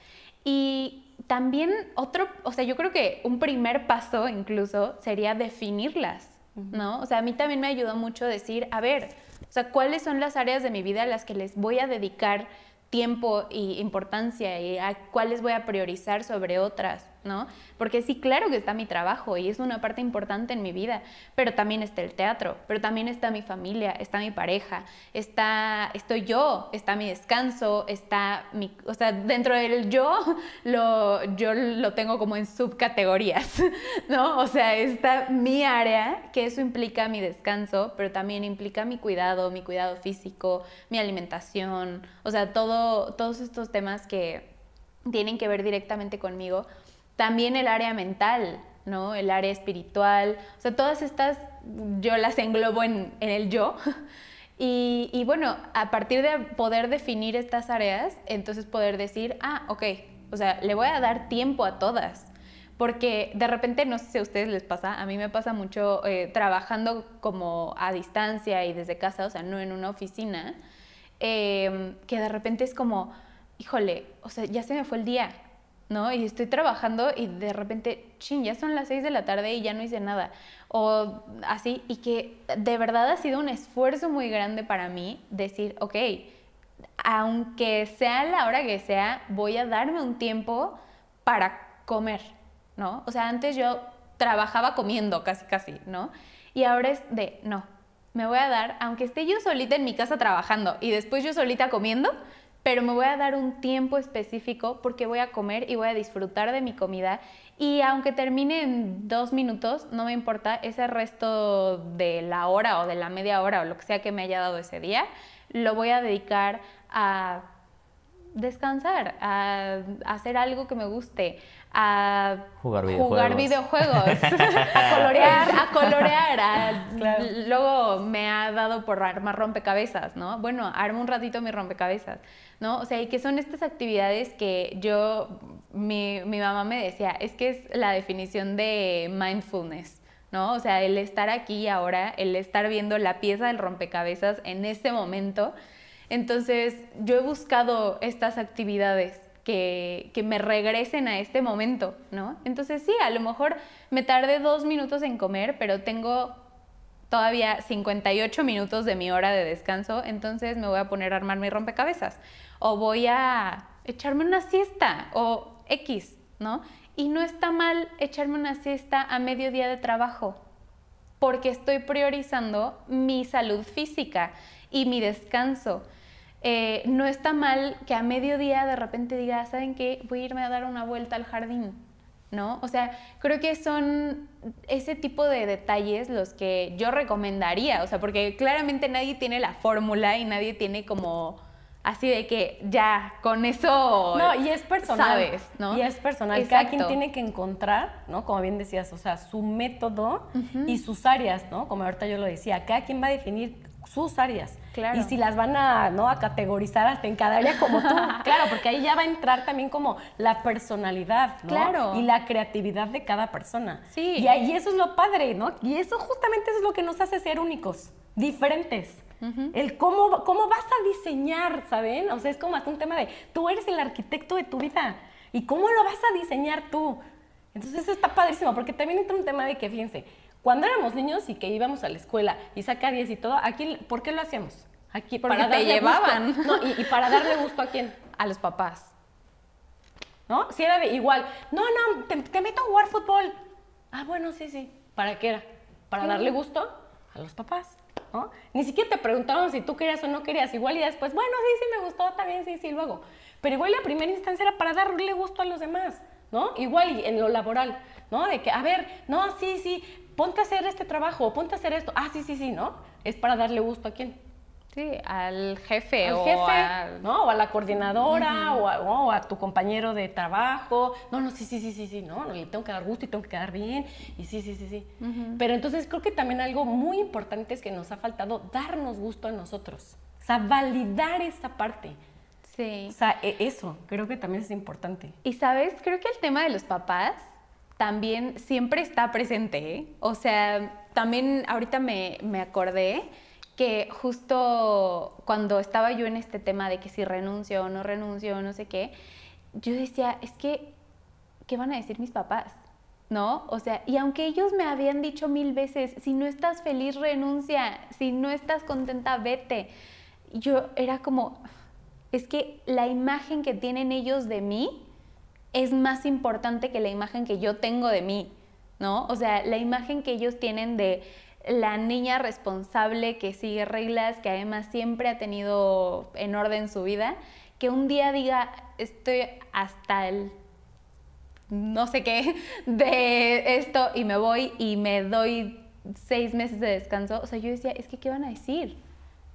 Y también otro, o sea, yo creo que un primer paso incluso sería definirlas, ¿no? O sea, a mí también me ayudó mucho decir, a ver, o sea, ¿cuáles son las áreas de mi vida a las que les voy a dedicar tiempo y importancia y a cuáles voy a priorizar sobre otras, ¿no? Porque sí, claro que está mi trabajo y es una parte importante en mi vida, pero también está el teatro, pero también está mi familia, está mi pareja, está, estoy yo, está mi descanso, está mi, o sea, dentro del yo, *laughs* lo, yo lo tengo como en subcategorías, *laughs* ¿no? O sea, está mi área, que eso implica mi descanso, pero también implica mi cuidado, mi cuidado físico, mi alimentación, o sea, todo, todos estos temas que tienen que ver directamente conmigo. También el área mental, ¿no? El área espiritual, o sea, todas estas yo las englobo en, el yo. *laughs* Y, y, bueno, a partir de poder definir estas áreas, entonces poder decir, ah, ok, o sea, le voy a dar tiempo a todas. Porque de repente, no sé si a ustedes les pasa, a mí me pasa mucho eh, trabajando como a distancia y desde casa, o sea, no en una oficina, eh, que de repente es como, híjole, o sea, ya se me fue el día, ¿no? Y estoy trabajando y de repente, chin, ya son las 6 de la tarde y ya no hice nada. O así, y que de verdad ha sido un esfuerzo muy grande para mí decir, ok, aunque sea la hora que sea, voy a darme un tiempo para comer, ¿no? O sea, antes yo trabajaba comiendo casi, casi, ¿no? Y ahora es de, no, me voy a dar, aunque esté yo solita en mi casa trabajando y después yo solita comiendo, pero me voy a dar un tiempo específico porque voy a comer y voy a disfrutar de mi comida. Y aunque termine en dos minutos, no me importa ese resto de la hora o de la media hora o lo que sea que me haya dado ese día, lo voy a dedicar a descansar, a hacer algo que me guste, a jugar videojuegos, jugar videojuegos *laughs* a colorear, a colorear. A, Claro. Luego me ha dado por armar rompecabezas, ¿no? Bueno, armo un ratito mi rompecabezas, ¿no? O sea, y que son estas actividades que yo, mi, mi mamá me decía, es que es la definición de mindfulness. ¿no? O sea, el estar aquí y ahora, el estar viendo la pieza del rompecabezas en ese momento. Entonces, yo he buscado estas actividades que, que, me regresen a este momento, ¿no? Entonces, sí, a lo mejor me tardé dos minutos en comer, pero tengo todavía 58 minutos de mi hora de descanso, entonces me voy a poner a armar mi rompecabezas. O voy a echarme una siesta, o X, ¿no? Y no está mal echarme una siesta a mediodía de trabajo, porque estoy priorizando mi salud física y mi descanso. Eh, no está mal que a mediodía de repente diga, ¿saben qué? Voy a irme a dar una vuelta al jardín, ¿no? O sea, creo que son ese tipo de detalles los que yo recomendaría, o sea, porque claramente nadie tiene la fórmula y nadie tiene como así de que ya con eso no y es personal sabes no y es personal. Cada quien tiene que encontrar no como bien decías o sea su método y sus áreas no como ahorita yo lo decía cada quien va a definir sus áreas Claro. y si las van a no a categorizar hasta en cada área como tú *laughs* claro porque ahí ya va a entrar también como la personalidad ¿no? Claro. y la creatividad de cada persona Sí. y ahí eso es lo padre no y eso justamente eso es lo que nos hace ser únicos diferentes el cómo, cómo vas a diseñar, ¿saben? O sea, es como hasta un tema de, tú eres el arquitecto de tu vida. ¿Y cómo lo vas a diseñar tú? Entonces eso está padrísimo, porque también entra un tema de que, fíjense, cuando éramos niños y que íbamos a la escuela y saca 10 y todo, aquí, ¿por qué lo hacíamos? Aquí, Porque te llevaban. gusto. No, y, y para darle gusto a quién, a los papás. ¿no? Si era de igual, no, no, te, te meto a jugar fútbol. Ah, bueno, sí, sí. ¿Para qué era? Para darle gusto a los papás. ¿no? Ni siquiera te preguntaron si tú querías o no querías. Igual y después, bueno, sí, sí, me gustó, también, sí, sí, luego. Pero igual la primera instancia era para darle gusto a los demás, ¿no? Igual y en lo laboral, ¿no? De que, a ver, no, sí, sí, ponte a hacer este trabajo, ponte a hacer esto. Ah, sí, sí, sí, ¿no? Es para darle gusto a quién. Sí, al jefe Al o jefe, a- ¿no? O a la coordinadora, o, a, o a tu compañero de trabajo. No, no, sí, sí, sí, sí, sí, ¿no? Le tengo que dar gusto y tengo que quedar bien. Y sí, sí, sí, sí. Pero entonces creo que también algo muy importante es que nos ha faltado darnos gusto a nosotros. O sea, validar esa parte. Sí. O sea, e- eso creo que también es importante. Y sabes, creo que el tema de los papás también siempre está presente. ¿eh? O sea, también ahorita me, me acordé que justo cuando estaba yo en este tema de que si renuncio o no renuncio o no sé qué, yo decía, es que, ¿qué van a decir mis papás? ¿No? O sea, y aunque ellos me habían dicho mil veces, si no estás feliz, renuncia, si no estás contenta, vete. Yo era como, es que la imagen que tienen ellos de mí es más importante que la imagen que yo tengo de mí, ¿no? O sea, la imagen que ellos tienen de la niña responsable que sigue reglas, que además siempre ha tenido en orden su vida, que un día diga, estoy hasta el no sé qué *laughs* de esto y me voy y me doy seis meses de descanso. O sea, yo decía, es que, ¿qué van a decir?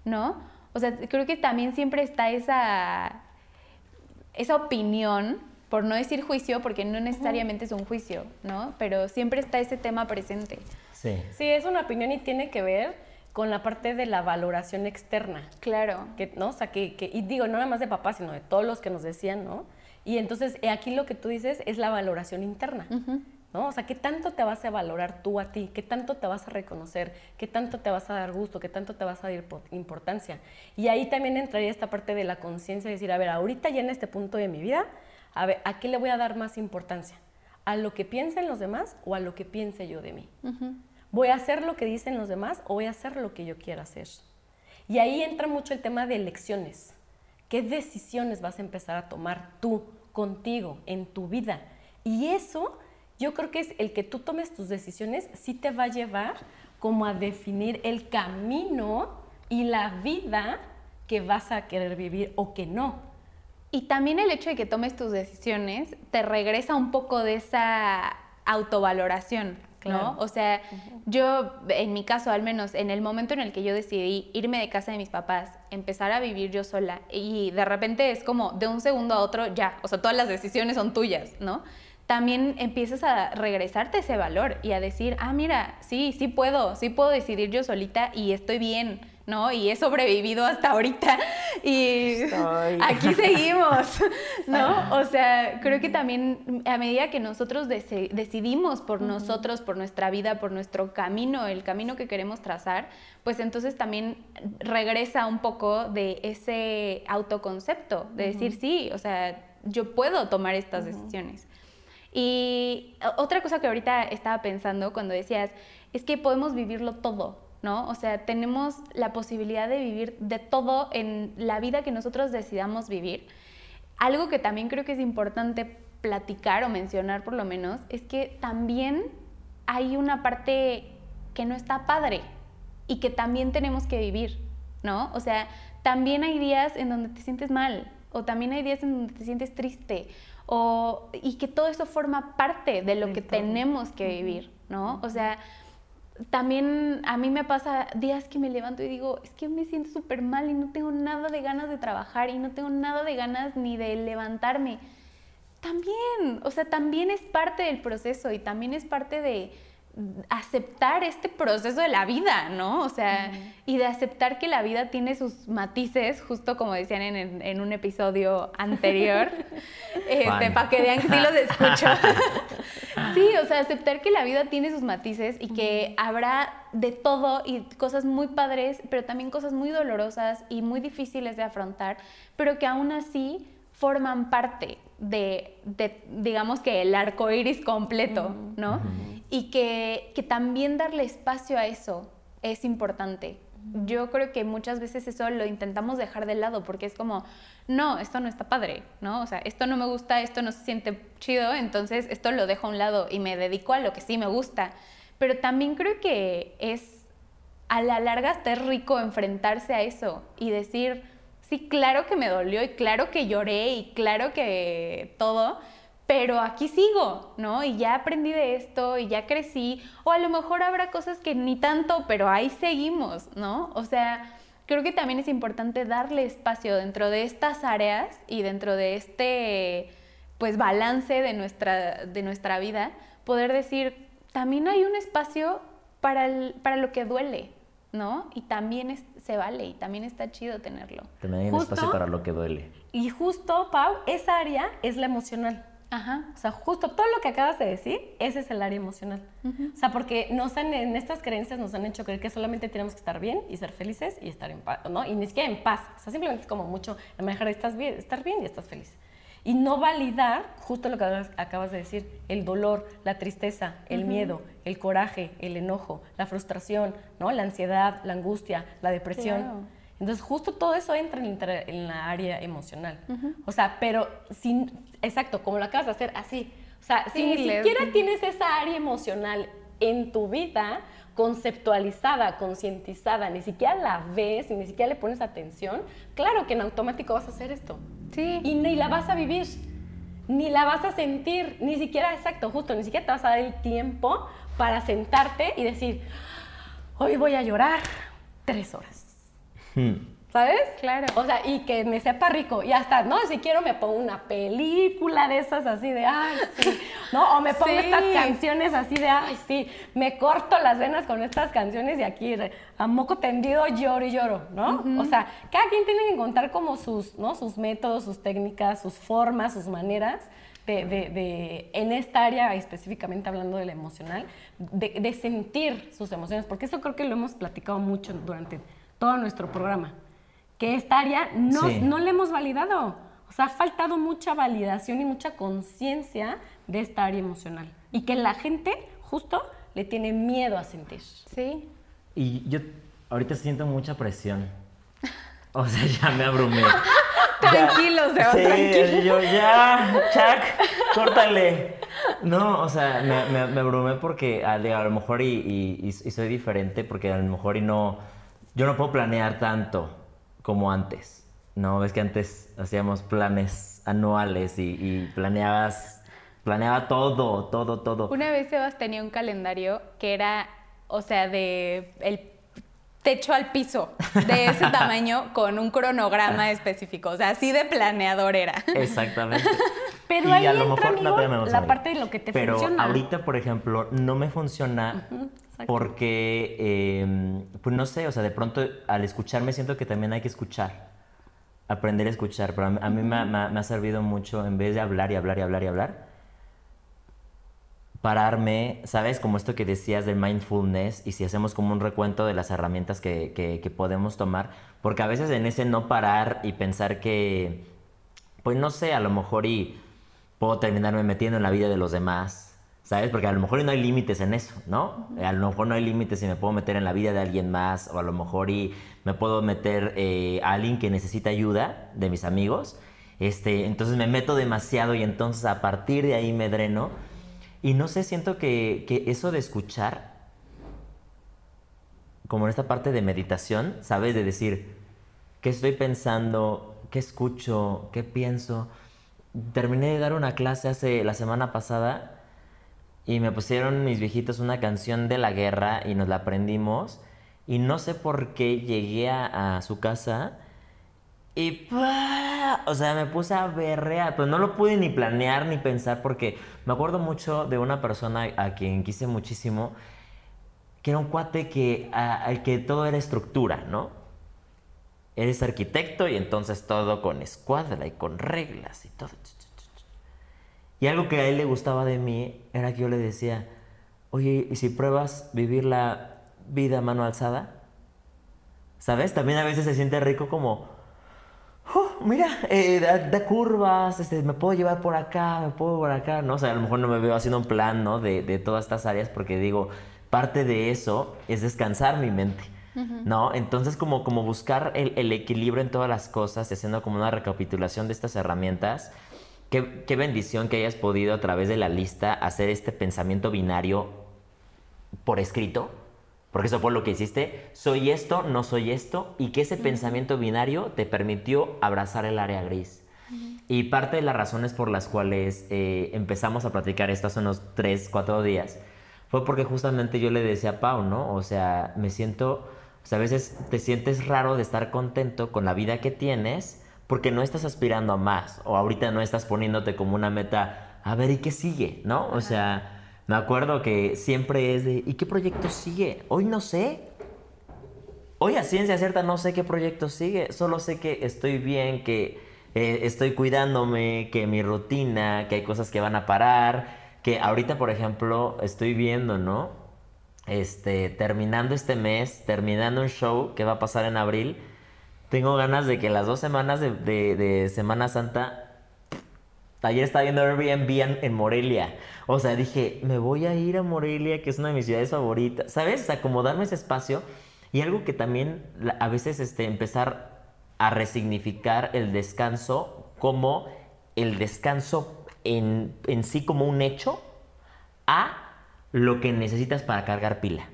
¿No? O sea, creo que también siempre está esa, esa opinión, por no decir juicio, porque no necesariamente es un juicio, ¿no? Pero siempre está ese tema presente. Sí. Sí, es una opinión y tiene que ver con la parte de la valoración externa. Claro. que, ¿no? O sea, que, que- y digo, no nada más de papá, sino de todos los que nos decían, ¿no? Y entonces, eh, aquí lo que tú dices es la valoración interna, ¿no? O sea, ¿qué tanto te vas a valorar tú a ti? ¿Qué tanto te vas a reconocer? ¿Qué tanto te vas a dar gusto? ¿Qué tanto te vas a dar impo- importancia? Y ahí también entraría esta parte de la conciencia, de decir, a ver, ahorita ya en este punto de mi vida, a ver, ¿a qué le voy a dar más importancia? ¿A lo que piensen los demás o a lo que piense yo de mí? ¿Voy a hacer lo que dicen los demás o voy a hacer lo que yo quiera hacer? Y ahí entra mucho el tema de elecciones. ¿Qué decisiones vas a empezar a tomar tú, contigo, en tu vida? Y eso, yo creo que es el que tú tomes tus decisiones, sí te va a llevar como a definir el camino y la vida que vas a querer vivir o que no. Y también el hecho de que tomes tus decisiones te regresa un poco de esa autovaloración, Claro. ¿no? O sea, yo, en mi caso al menos, en el momento en el que yo decidí irme de casa de mis papás, empezar a vivir yo sola, y de repente es como de un segundo a otro, ya, o sea, todas las decisiones son tuyas, ¿no? También empiezas a regresarte ese valor y a decir, ah, mira, sí, sí puedo, sí puedo decidir yo solita y estoy bien, ¿no? Y he sobrevivido hasta ahorita y Estoy. aquí seguimos, *laughs* ¿no? O sea, creo que también a medida que nosotros deci- decidimos por nosotros, por nuestra vida, por nuestro camino, el camino que queremos trazar, pues entonces también regresa un poco de ese autoconcepto, de decir, sí, o sea, yo puedo tomar estas decisiones. Y otra cosa que ahorita estaba pensando cuando decías, es que podemos vivirlo todo, ¿no? O sea, tenemos la posibilidad de vivir de todo en la vida que nosotros decidamos vivir. Algo que también creo que es importante platicar o mencionar por lo menos es que también hay una parte que no está padre y que también tenemos que vivir, ¿no? O sea, también hay días en donde te sientes mal o también hay días en donde te sientes triste o, y que todo eso forma parte de lo que tenemos que vivir, ¿no? O sea, también a mí me pasa días que me levanto y digo, es que me siento súper mal y no tengo nada de ganas de trabajar y no tengo nada de ganas ni de levantarme. También, o sea, también es parte del proceso y también es parte de, aceptar este proceso de la vida, ¿no? O sea, y de aceptar que la vida tiene sus matices, justo como decían en, un episodio anterior, *laughs* este, para que vean que sí los escucho. *laughs* sí, o sea, aceptar que la vida tiene sus matices y que habrá de todo y cosas muy padres, pero también cosas muy dolorosas y muy difíciles de afrontar, pero que aún así forman parte de, digamos que el arco iris completo, ¿no? Y que, también darle espacio a eso es importante. Yo creo que muchas veces eso lo intentamos dejar de lado porque es como, no, esto no está padre, ¿no? O sea, esto no me gusta, esto no se siente chido, entonces esto lo dejo a un lado y me dedico a lo que sí me gusta. Pero también creo que es, a la larga, está rico enfrentarse a eso y decir, sí, claro que me dolió y claro que lloré y claro que todo, pero aquí sigo, ¿no? Y ya aprendí de esto y ya crecí, o a lo mejor habrá cosas que ni tanto, pero ahí seguimos, ¿no? O sea, creo que también es importante darle espacio dentro de estas áreas y dentro de este, pues, balance de nuestra, de nuestra vida, poder decir, también hay un espacio para, para lo que duele, ¿no? Y también se vale y también está chido tenerlo. También hay un espacio para lo que duele. Y justo, Pau, esa área es la emocional. Ajá. O sea, justo todo lo que acabas de decir, ese es el área emocional. O sea, porque nos han, en estas creencias nos han hecho creer que solamente tenemos que estar bien y ser felices y estar en paz, ¿no? Y ni siquiera en paz. O sea, simplemente es como mucho, la mejor estás bien, estar bien y estás feliz y no validar justo lo que acabas de decir, el dolor, la tristeza, el miedo, el coraje, el enojo, la frustración, ¿no? la ansiedad, la angustia, la depresión. Entonces, justo todo eso entra en, la área emocional. O sea, pero sin, exacto, como lo acabas de hacer, así. O sea, si ni siquiera tienes esa área emocional en tu vida, conceptualizada, concientizada, ni siquiera la ves y ni siquiera le pones atención, claro que en automático vas a hacer esto. Sí. Y ni la vas a vivir, ni la vas a sentir, ni siquiera, exacto, justo, ni siquiera te vas a dar el tiempo para sentarte y decir, hoy voy a llorar tres horas. Hmm. ¿Sabes? Claro. O sea, y que me sepa rico. Y hasta, no, si quiero me pongo una película de esas así de, ay, sí. ¿No? O me pongo estas canciones así de, ay, sí. Me corto las venas con estas canciones y aquí a moco tendido lloro y lloro, ¿no? O sea, cada quien tiene que encontrar como sus, ¿no? Sus métodos, sus técnicas, sus formas, sus maneras. De, de, de, en esta área específicamente hablando de la emocional, de, de, sentir sus emociones, porque eso creo que lo hemos platicado mucho durante todo nuestro programa que esta área no, no le hemos validado. O sea, ha faltado mucha validación y mucha conciencia de esta área emocional. Y que la gente justo le tiene miedo a sentir. Sí. Y yo ahorita siento mucha presión. O sea, *laughs* ya me abrumé. *laughs* Tranquilo, Seba, sí, tranquilo. Yo ya, Chuck, córtale. No, o sea, me, me, abrumé porque a, lo mejor y, y, soy diferente porque a lo mejor y no, yo no puedo planear tanto como antes. No, ves que antes hacíamos planes anuales y, planeabas, planeaba todo, todo, todo. Una vez Sebas tenía un calendario que era, o sea, de el techo al piso, de ese *laughs* tamaño, con un cronograma específico. O sea, así de planeador era. Exactamente. *laughs* Pero ahí entra, la, parte de lo que te Pero funciona. ahorita, por ejemplo, no me funciona porque, em, pues no sé, o sea, de pronto al escucharme siento que también hay que escuchar, aprender a escuchar. Pero a, mí me, ha servido mucho, en vez de hablar y hablar y hablar y hablar, pararme, ¿sabes? Como esto que decías del mindfulness y si hacemos como un recuento de las herramientas que, que podemos tomar, porque a veces en ese no parar y pensar que, pues no sé, a lo mejor y puedo terminarme metiendo en la vida de los demás ¿Sabes? Porque a lo mejor no hay límites en eso, ¿no? A lo mejor no hay límites si me puedo meter en la vida de alguien más, o a lo mejor y me puedo meter eh, a alguien que necesita ayuda de mis amigos, Este, entonces me meto demasiado y entonces a partir de ahí me dreno. Y no sé, siento que, que eso de escuchar, como en esta parte de meditación, ¿sabes? De decir, ¿qué estoy pensando? ¿Qué escucho? ¿Qué pienso? Terminé de dar una clase hace la semana pasada y me pusieron mis viejitos una canción de la guerra y nos la aprendimos. Y no sé por qué llegué a, su casa y, o sea, me puse a berrear, pero no lo pude ni planear ni pensar porque me acuerdo mucho de una persona a quien quise muchísimo, que era un cuate que, al que todo era estructura, ¿no? Eres arquitecto y entonces todo con escuadra y con reglas y todo. Y algo que a él le gustaba de mí era que yo le decía, oye, ¿y si pruebas vivir la vida a mano alzada? ¿Sabes? También a veces se siente rico como, "Oh, mira, eh, da, da curvas, este, me puedo llevar por acá, me puedo por acá, ¿no? O sea, a lo mejor no me veo haciendo un plan, ¿no? De, de todas estas áreas porque digo, parte de eso es descansar mi mente, ¿no? Entonces como, como buscar el, el equilibrio en todas las cosas, haciendo como una recapitulación de estas herramientas. Qué, qué bendición que hayas podido a través de la lista hacer este pensamiento binario por escrito, porque eso fue lo que hiciste, soy esto, no soy esto, y que ese pensamiento binario te permitió abrazar el área gris. Y parte de las razones por las cuales eh, empezamos a platicar esto hace unos 3, 4 días fue porque justamente yo le decía a Pau, ¿no? O sea, me siento, o sea, a veces te sientes raro de estar contento con la vida que tienes porque no estás aspirando a más o ahorita no estás poniéndote como una meta, a ver, ¿y qué sigue? ¿No? O sea, me acuerdo que siempre es de, ¿y qué proyecto sigue? Hoy no sé. Hoy a ciencia cierta no sé qué proyecto sigue, solo sé que estoy bien, que eh, estoy cuidándome, que mi rutina, que hay cosas que van a parar, que ahorita, por ejemplo, estoy viendo, ¿no? Este, terminando este mes, terminando un show que va a pasar en abril, tengo ganas de que las dos semanas de, de- Semana Santa Ayer estaba viendo Airbnb en, en Morelia. O sea, dije, me voy a ir a Morelia, que es una de mis ciudades favoritas. ¿Sabes? O sea, como darme ese espacio. Y algo que también a veces este, empezar a resignificar el descanso como el descanso en, en sí como un hecho a lo que necesitas para cargar pila.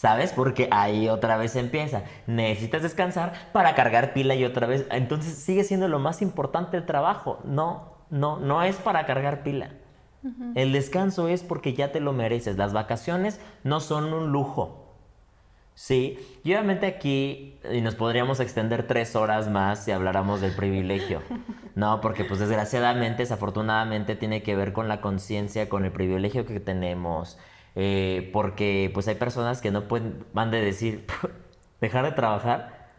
¿Sabes? Porque ahí otra vez empieza. Necesitas descansar para cargar pila y otra vez. Entonces sigue siendo lo más importante el trabajo. No, no, no es para cargar pila. El descanso es porque ya te lo mereces. Las vacaciones no son un lujo. Sí, y obviamente aquí y nos podríamos extender tres horas más si habláramos del privilegio. No, porque pues desgraciadamente, desafortunadamente tiene que ver con la conciencia, con el privilegio que tenemos. Eh, porque pues hay personas que no pueden, van de decir, *laughs* dejar de trabajar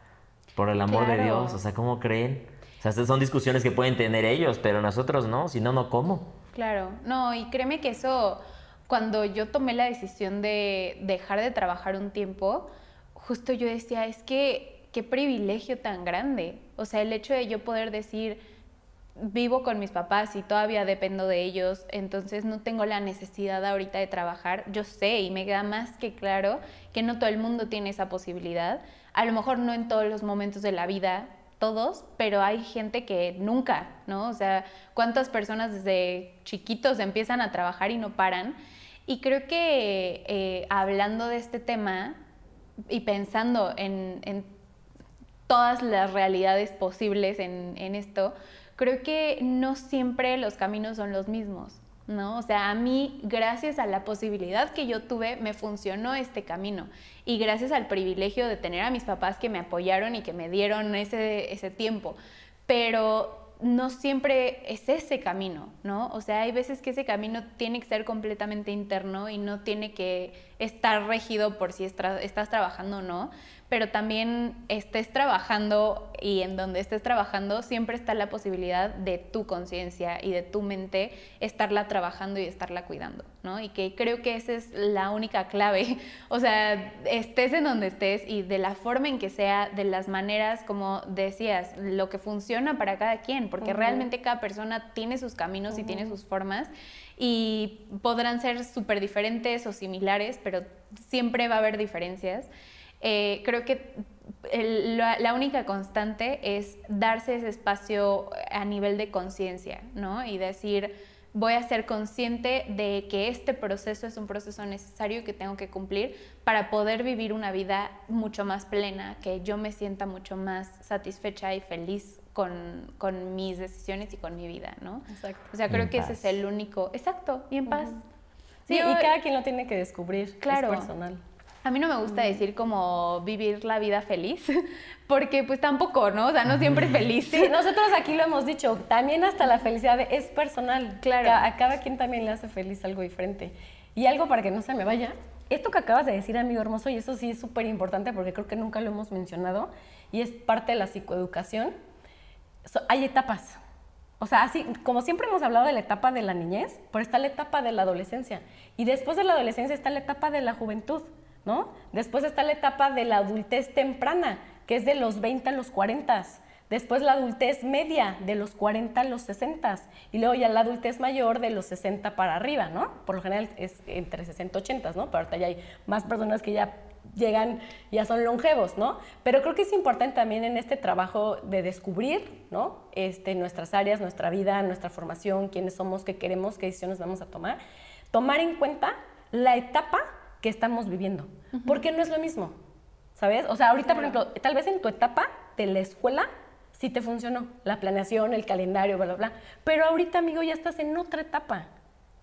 por el amor de. Dios. O sea, ¿cómo creen? O sea, estas son discusiones que pueden tener ellos, pero nosotros no, si no, no, ¿cómo? Claro, no, y créeme que eso, cuando yo tomé la decisión de dejar de trabajar un tiempo, justo yo decía, es que qué privilegio tan grande. O sea, el hecho de yo poder decir, vivo con mis papás y todavía dependo de ellos, entonces no tengo la necesidad ahorita de trabajar. Yo sé y me queda más que claro que no todo el mundo tiene esa posibilidad. A lo mejor no en todos los momentos de la vida, todos, pero hay gente que nunca, ¿no? O sea, ¿cuántas personas desde chiquitos empiezan a trabajar y no paran? Y creo que eh, hablando de este tema y pensando en, en todas las realidades posibles en, en esto, creo que no siempre los caminos son los mismos, ¿no? O sea, a mí, gracias a la posibilidad que yo tuve, me funcionó este camino. Y gracias al privilegio de tener a mis papás que me apoyaron y que me dieron ese, ese tiempo. Pero no siempre es ese camino, ¿no? O sea, hay veces que ese camino tiene que ser completamente interno y no tiene que estar regido por si estás trabajando o no, pero también estés trabajando y en donde estés trabajando siempre está la posibilidad de tu conciencia y de tu mente estarla trabajando y estarla cuidando, ¿no? Y que creo que esa es la única clave, *laughs* o sea, estés en donde estés y de la forma en que sea, de las maneras, como decías, lo que funciona para cada quien, porque realmente cada persona tiene sus caminos y tiene sus formas y podrán ser súper diferentes o similares, pero siempre va a haber diferencias. Eh, creo que el- la, la única constante es darse ese espacio a nivel de conciencia, ¿no? Y decir, voy a ser consciente de que este proceso es un proceso necesario y que tengo que cumplir para poder vivir una vida mucho más plena, que yo me sienta mucho más satisfecha y feliz con, con mis decisiones y con mi vida, ¿no? Exacto. O sea, creo que ese es el único, exacto, y en paz. Sí, y cada quien lo tiene que descubrir. Claro. Es personal. A mí no me gusta decir como vivir la vida feliz, *laughs* porque pues tampoco, ¿no? O sea, no siempre es feliz. Sí, nosotros aquí lo hemos dicho, también hasta la felicidad es personal. Claro. A cada quien también le hace feliz algo diferente. Y algo para que no se me vaya, esto que acabas de decir, amigo hermoso, y eso sí es súper importante porque creo que nunca lo hemos mencionado, y es parte de la psicoeducación, so- hay etapas. O sea, así como siempre hemos hablado de la etapa de la niñez, pero está la etapa de la adolescencia. Y después de la adolescencia está la etapa de la juventud, ¿no? Después está la etapa de la adultez temprana, que es de los 20 a los 40. Después la adultez media, de los 40 a los 60. Y luego ya la adultez mayor, de los 60 para arriba, ¿no? Por lo general es entre 60 y 80, ¿no? Pero ahorita ya hay más personas que ya llegan, ya son longevos, ¿no? Pero creo que es importante también en este trabajo de descubrir, ¿no? Este, nuestras áreas, nuestra vida, nuestra formación, quiénes somos, qué queremos, qué decisiones vamos a tomar, tomar en cuenta la etapa que estamos viviendo, porque no es lo mismo, ¿sabes? O sea, ahorita, por ejemplo, tal vez en tu etapa de la escuela sí te funcionó, la planeación, el calendario, bla, bla, bla, pero ahorita, amigo, ya estás en otra etapa.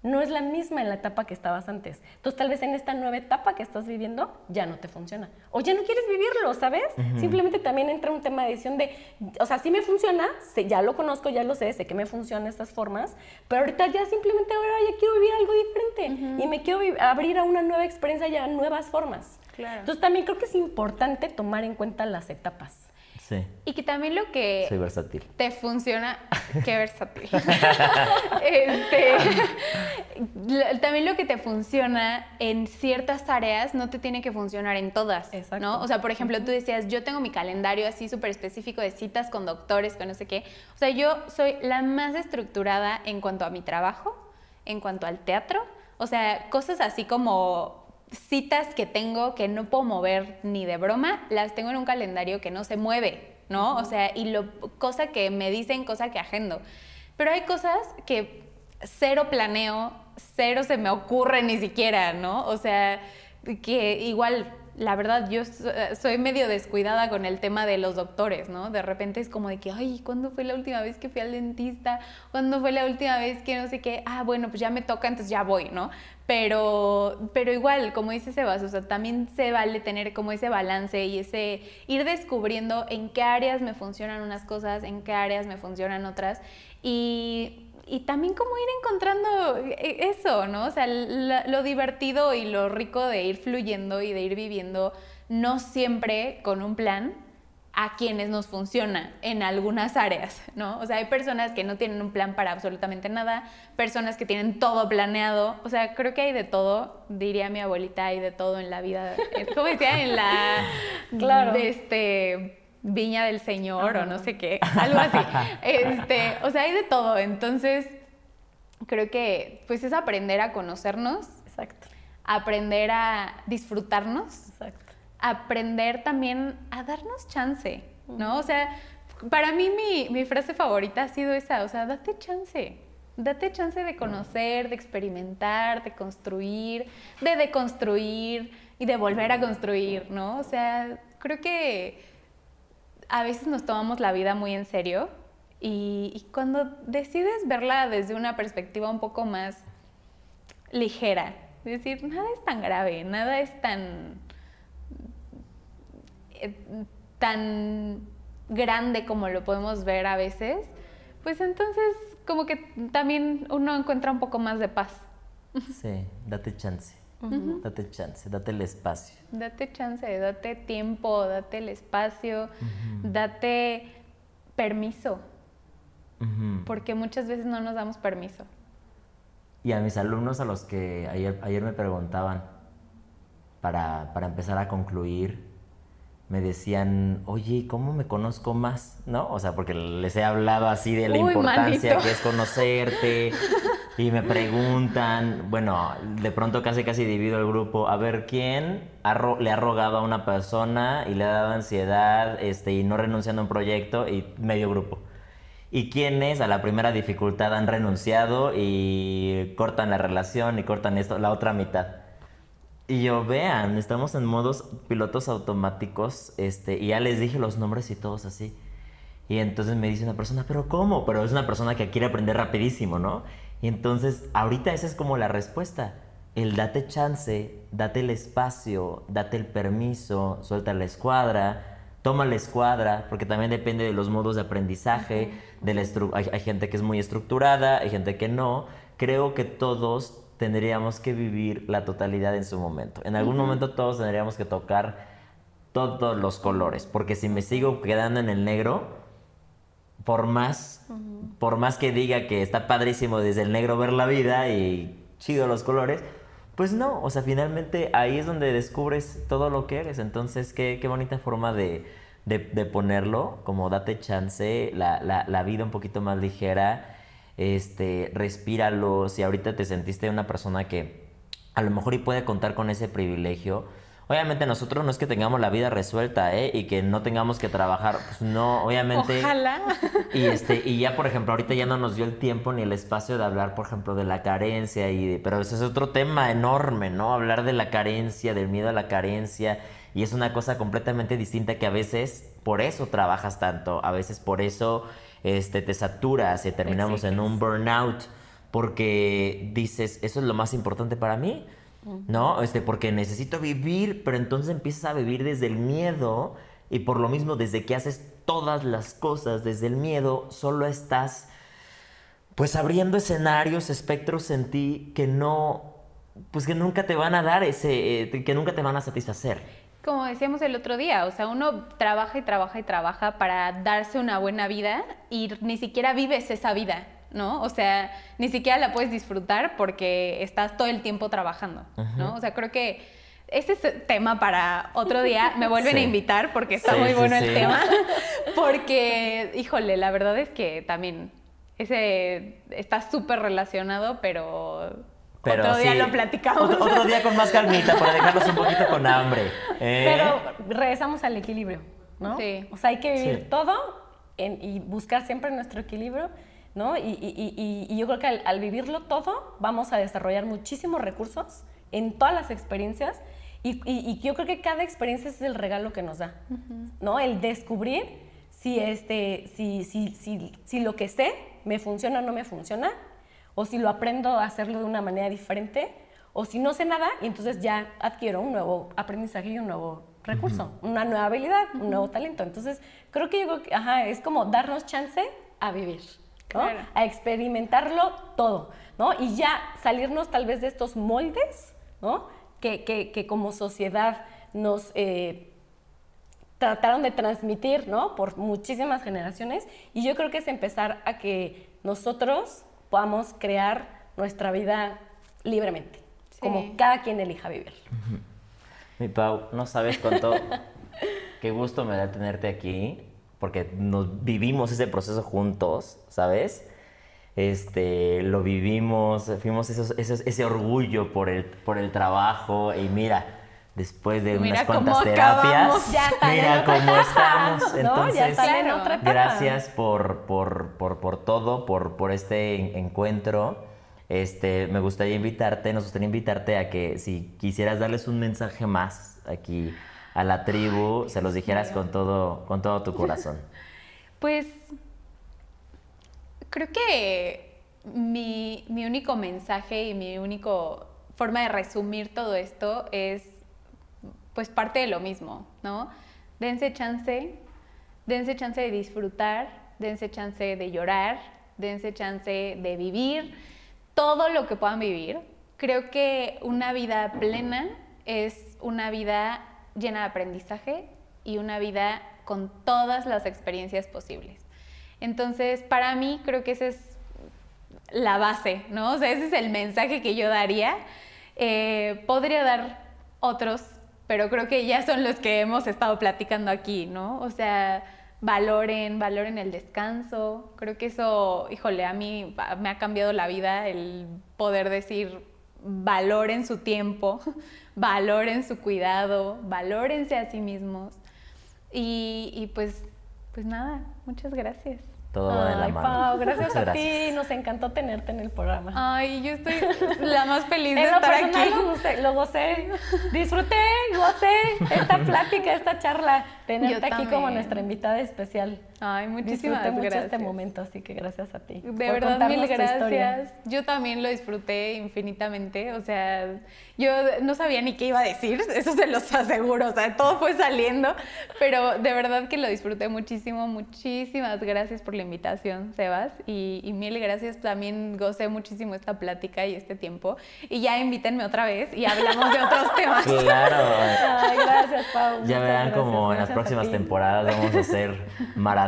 No es la misma en la etapa que estabas antes. Entonces, tal vez en esta nueva etapa que estás viviendo ya no te funciona. O ya no quieres vivirlo, ¿sabes? Simplemente también entra un tema de decisión de, o sea, sí me funciona, sé- ya lo conozco, ya lo sé, sé que me funcionan estas formas, pero ahorita ya simplemente ahora ya quiero vivir algo diferente y me quiero abrir a una nueva experiencia y a nuevas formas. Claro. Entonces, también creo que es importante tomar en cuenta las etapas. Sí, Y que también lo que soy versátil. te funciona, *laughs* qué versátil. *laughs* Este, también lo que te funciona en ciertas áreas no te tiene que funcionar en todas, Exacto. ¿no? O sea, por ejemplo, tú decías, yo tengo mi calendario así súper específico de citas con doctores, con no sé qué. O sea, yo soy la más estructurada en cuanto a mi trabajo, en cuanto al teatro. O sea, cosas así como citas que tengo que no puedo mover ni de broma, las tengo en un calendario que no se mueve, ¿no? O sea, y lo, cosa que me dicen, cosa que agendo. Pero hay cosas que cero planeo, cero se me ocurre ni siquiera, ¿no? O sea, que igual, la verdad, yo so- soy medio descuidada con el tema de los doctores, ¿no? De repente es como de que, ay, ¿cuándo fue la última vez que fui al dentista? ¿Cuándo fue la última vez que no sé qué? Ah, bueno, pues ya me toca, entonces ya voy, ¿no? Pero, pero igual, como dice Sebas, o sea, también se vale tener como ese balance y ese ir descubriendo en qué áreas me funcionan unas cosas, en qué áreas me funcionan otras y, y también como ir encontrando e- eso, ¿no? O sea, la- lo divertido y lo rico de ir fluyendo y de ir viviendo, no siempre con un plan, a quienes nos funciona en algunas áreas, ¿no? O sea, hay personas que no tienen un plan para absolutamente nada, personas que tienen todo planeado, o sea, creo que hay de todo, diría mi abuelita, hay de todo en la vida, eh, ¿cómo decía? En la, *laughs* Claro. de este, viña del Señor o no sé qué, algo así. *laughs* Este, o sea, hay de todo, entonces creo que pues es aprender a conocernos, Exacto, aprender a disfrutarnos exacto. aprender también a darnos chance, ¿no? O sea, para mí mi, mi frase favorita ha sido esa, o sea, date chance. Date chance de conocer, de experimentar, de construir, de deconstruir y de volver a construir, ¿no? O sea, creo que a veces nos tomamos la vida muy en serio y, cuando decides verla desde una perspectiva un poco más ligera, es decir, nada es tan grave, nada es tan eh, tan grande como lo podemos ver a veces, pues entonces como que también uno encuentra un poco más de paz. Sí, date chance. Date chance, date el espacio. Date chance, date tiempo, date el espacio, date permiso, Ujú. porque muchas veces no nos damos permiso. Y a mis alumnos a los que ayer, ayer me preguntaban para, para empezar a concluir, me decían, oye, ¿cómo me conozco más? ¿No? O sea, porque les he hablado así de la Uy, importancia manito. que es conocerte. *laughs* Y me preguntan, bueno, de pronto casi casi divido el grupo, a ver quién le ha rogado a una persona y le ha dado ansiedad este, y no renunciando a un proyecto y medio grupo. Y quiénes a la primera dificultad han renunciado y cortan la relación y cortan esto, la otra mitad. Y yo, vean, estamos en modos pilotos automáticos, este, y ya les dije los nombres y todos así. Y entonces me dice una persona, ¿pero cómo? Pero es una persona que quiere aprender rapidísimo, ¿no? Y entonces, ahorita esa es como la respuesta. El date chance, date el espacio, date el permiso, suelta la escuadra, toma la escuadra, porque también depende de los modos de aprendizaje, de la hay, hay gente que es muy estructurada, hay gente que no. Creo que todos tendríamos que vivir la totalidad en su momento. En algún momento todos tendríamos que tocar todos los colores, porque si me sigo quedando en el negro, por más, por más que diga que está padrísimo desde el negro ver la vida y chido los colores, pues no, o sea, finalmente ahí es donde descubres todo lo que eres. Entonces, qué, qué bonita forma de, de, ponerlo, como date chance, la, la, la vida un poquito más ligera este, respíralo, si ahorita te sentiste una persona que a lo mejor y puede contar con ese privilegio, Obviamente nosotros no es que tengamos la vida resuelta, ¿eh? Y que no tengamos que trabajar, pues no, obviamente. Ojalá. Y este, y ya por ejemplo, ahorita ya no nos dio el tiempo ni el espacio de hablar, por ejemplo, de la carencia y pero ese es otro tema enorme, ¿no? Hablar de la carencia, del miedo a la carencia y es una cosa completamente distinta que a veces por eso trabajas tanto, a veces por eso este, te saturas y terminamos en un burnout porque dices, eso es lo más importante para mí, ¿no? Este, porque necesito vivir, pero entonces empiezas a vivir desde el miedo y por lo mismo desde que haces todas las cosas desde el miedo, solo estás pues abriendo escenarios, espectros en ti que no, pues que nunca te van a dar ese, eh, que nunca te van a satisfacer. Como decíamos el otro día, o sea, uno trabaja y trabaja y trabaja para darse una buena vida y ni siquiera vives esa vida, ¿no? O sea, ni siquiera la puedes disfrutar porque estás todo el tiempo trabajando, ¿no? O sea, creo que ese es tema para otro día. Me vuelven a invitar porque está muy bueno el tema. *laughs* Porque, híjole, la verdad es que también ese está súper relacionado, pero otro día lo platicamos. Otro, día con más calmita para dejarlos un poquito con hambre. ¿eh? Pero regresamos al equilibrio, ¿no? Sí. O sea, hay que vivir todo y buscar siempre nuestro equilibrio, ¿no? Y, yo creo que al, vivirlo todo vamos a desarrollar muchísimos recursos en todas las experiencias y, yo creo que cada experiencia es el regalo que nos da, ¿no? El descubrir si, este, si, si, si, si lo que sé me funciona o no me funciona o si lo aprendo a hacerlo de una manera diferente, o si no sé nada y entonces ya adquiero un nuevo aprendizaje y un nuevo recurso, una nueva habilidad, un nuevo talento. Entonces, creo que, digo, ajá, es como darnos chance a vivir, ¿no? a experimentarlo todo, ¿no? y ya salirnos tal vez de estos moldes ¿no? que, que, que como sociedad nos... Eh, trataron de transmitir, ¿no? Por muchísimas generaciones. Y yo creo que es empezar a que nosotros podamos crear nuestra vida libremente, como cada quien elija vivir. Mi Pau, no sabes cuánto, qué gusto me da tenerte aquí, porque nos vivimos ese proceso juntos, ¿sabes? Este, lo vivimos, fuimos ese orgullo por el, por el trabajo y mira, después de unas cuantas terapias. mira cómo estamos. Entonces, gracias por, por, por, por, todo, por, por este encuentro. Este, me gustaría invitarte, nos gustaría invitarte a que si quisieras darles un mensaje más aquí a la tribu, se los dijeras con todo, con todo tu *laughs* corazón. Pues creo que mi, mi único mensaje y mi único forma de resumir todo esto es pues parte de lo mismo, ¿no? Dense chance, dense chance de disfrutar, dense chance de llorar, dense chance de vivir todo lo que puedan vivir. Creo que una vida plena es una vida llena de aprendizaje y una vida con todas las experiencias posibles. Entonces, para mí creo que esa es la base, ¿no? O sea, ese es el mensaje que yo daría. Eh, podría dar otros pero creo que ya son los que hemos estado platicando aquí, ¿no? O sea, valoren, valoren el descanso. Creo que eso, híjole, a mí me ha cambiado la vida el poder decir, valoren su tiempo, *laughs* valoren su cuidado, valórense a sí mismos. Y, y pues, pues nada, muchas gracias. Todo va de la mano. Pau, *laughs* gracias Muchas a ti. Nos encantó tenerte en el programa. Ay, yo estoy *laughs* la más feliz de En lo estar personal aquí. lo gocé, lo gocé, disfruté, gocé esta plática, esta charla, tenerte Yo aquí como nuestra invitada especial. Ay, muchísimas Disfruté mucho gracias. este momento, así que gracias a ti. De por verdad, mil gracias. Yo también lo disfruté infinitamente. O sea, yo no sabía ni qué iba a decir, *laughs* eso se los aseguro. O sea, todo fue saliendo. Pero de verdad que lo disfruté muchísimo. Muchísimas gracias por la invitación, Sebas. Y, y mil gracias. También gocé muchísimo esta plática y este tiempo. Y ya invítenme otra vez y hablamos de otros *laughs* temas. Claro. Ay, gracias, Pau. Ya verán como en las próximas temporadas vamos a hacer maratones, *laughs*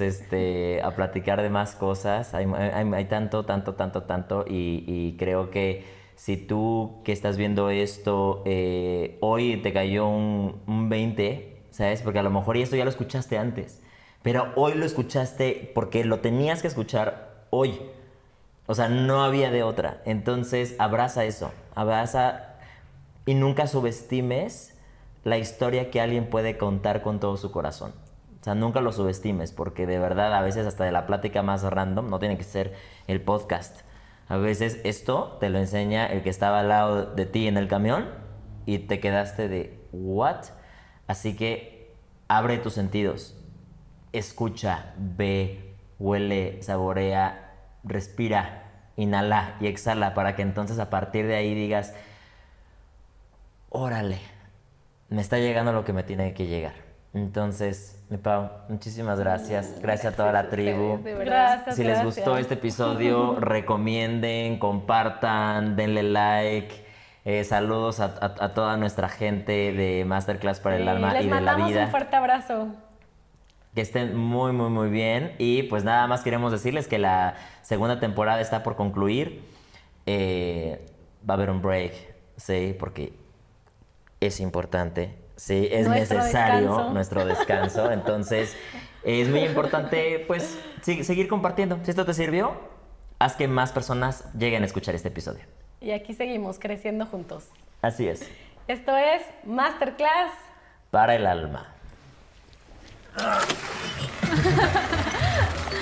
este, a platicar de más cosas. Hay, hay- hay tanto, tanto, tanto, tanto y, y creo que si tú que estás viendo esto eh, hoy te cayó un, un 20, ¿sabes? Porque a lo mejor esto ya lo escuchaste antes, pero hoy lo escuchaste porque lo tenías que escuchar hoy. O sea, no había de otra. Entonces, abraza eso. Abraza y nunca subestimes la historia que alguien puede contar con todo su corazón. O sea, nunca lo subestimes, porque de verdad a veces hasta de la plática más random, no tiene que ser el podcast. A veces esto te lo enseña el que estaba al lado de ti en el camión y te quedaste de, ¿what? Así que abre tus sentidos. Escucha, ve, huele, saborea, respira, inhala y exhala para que entonces a partir de ahí digas, órale, me está llegando lo que me tiene que llegar. Entonces, mi Pau, muchísimas gracias. Gracias a toda la tribu. Ustedes, de verdad. Gracias, Si les gracias. gustó este episodio, *laughs* recomienden, compartan, denle like. Eh, saludos a, a- a toda nuestra gente de Masterclass para el Alma les y de la mandamos vida. un fuerte abrazo. Que estén muy, muy, muy bien. Y pues nada más queremos decirles que la segunda temporada está por concluir. Eh, va a haber un break, sí, porque es importante, sí, es Nuestro necesario descanso. nuestro descanso. *laughs* Entonces, es muy importante, pues, sí, seguir compartiendo. Si esto te sirvió, haz que más personas lleguen a escuchar este episodio. Y aquí seguimos creciendo juntos. Así es, Esto es Masterclass para el alma. *laughs*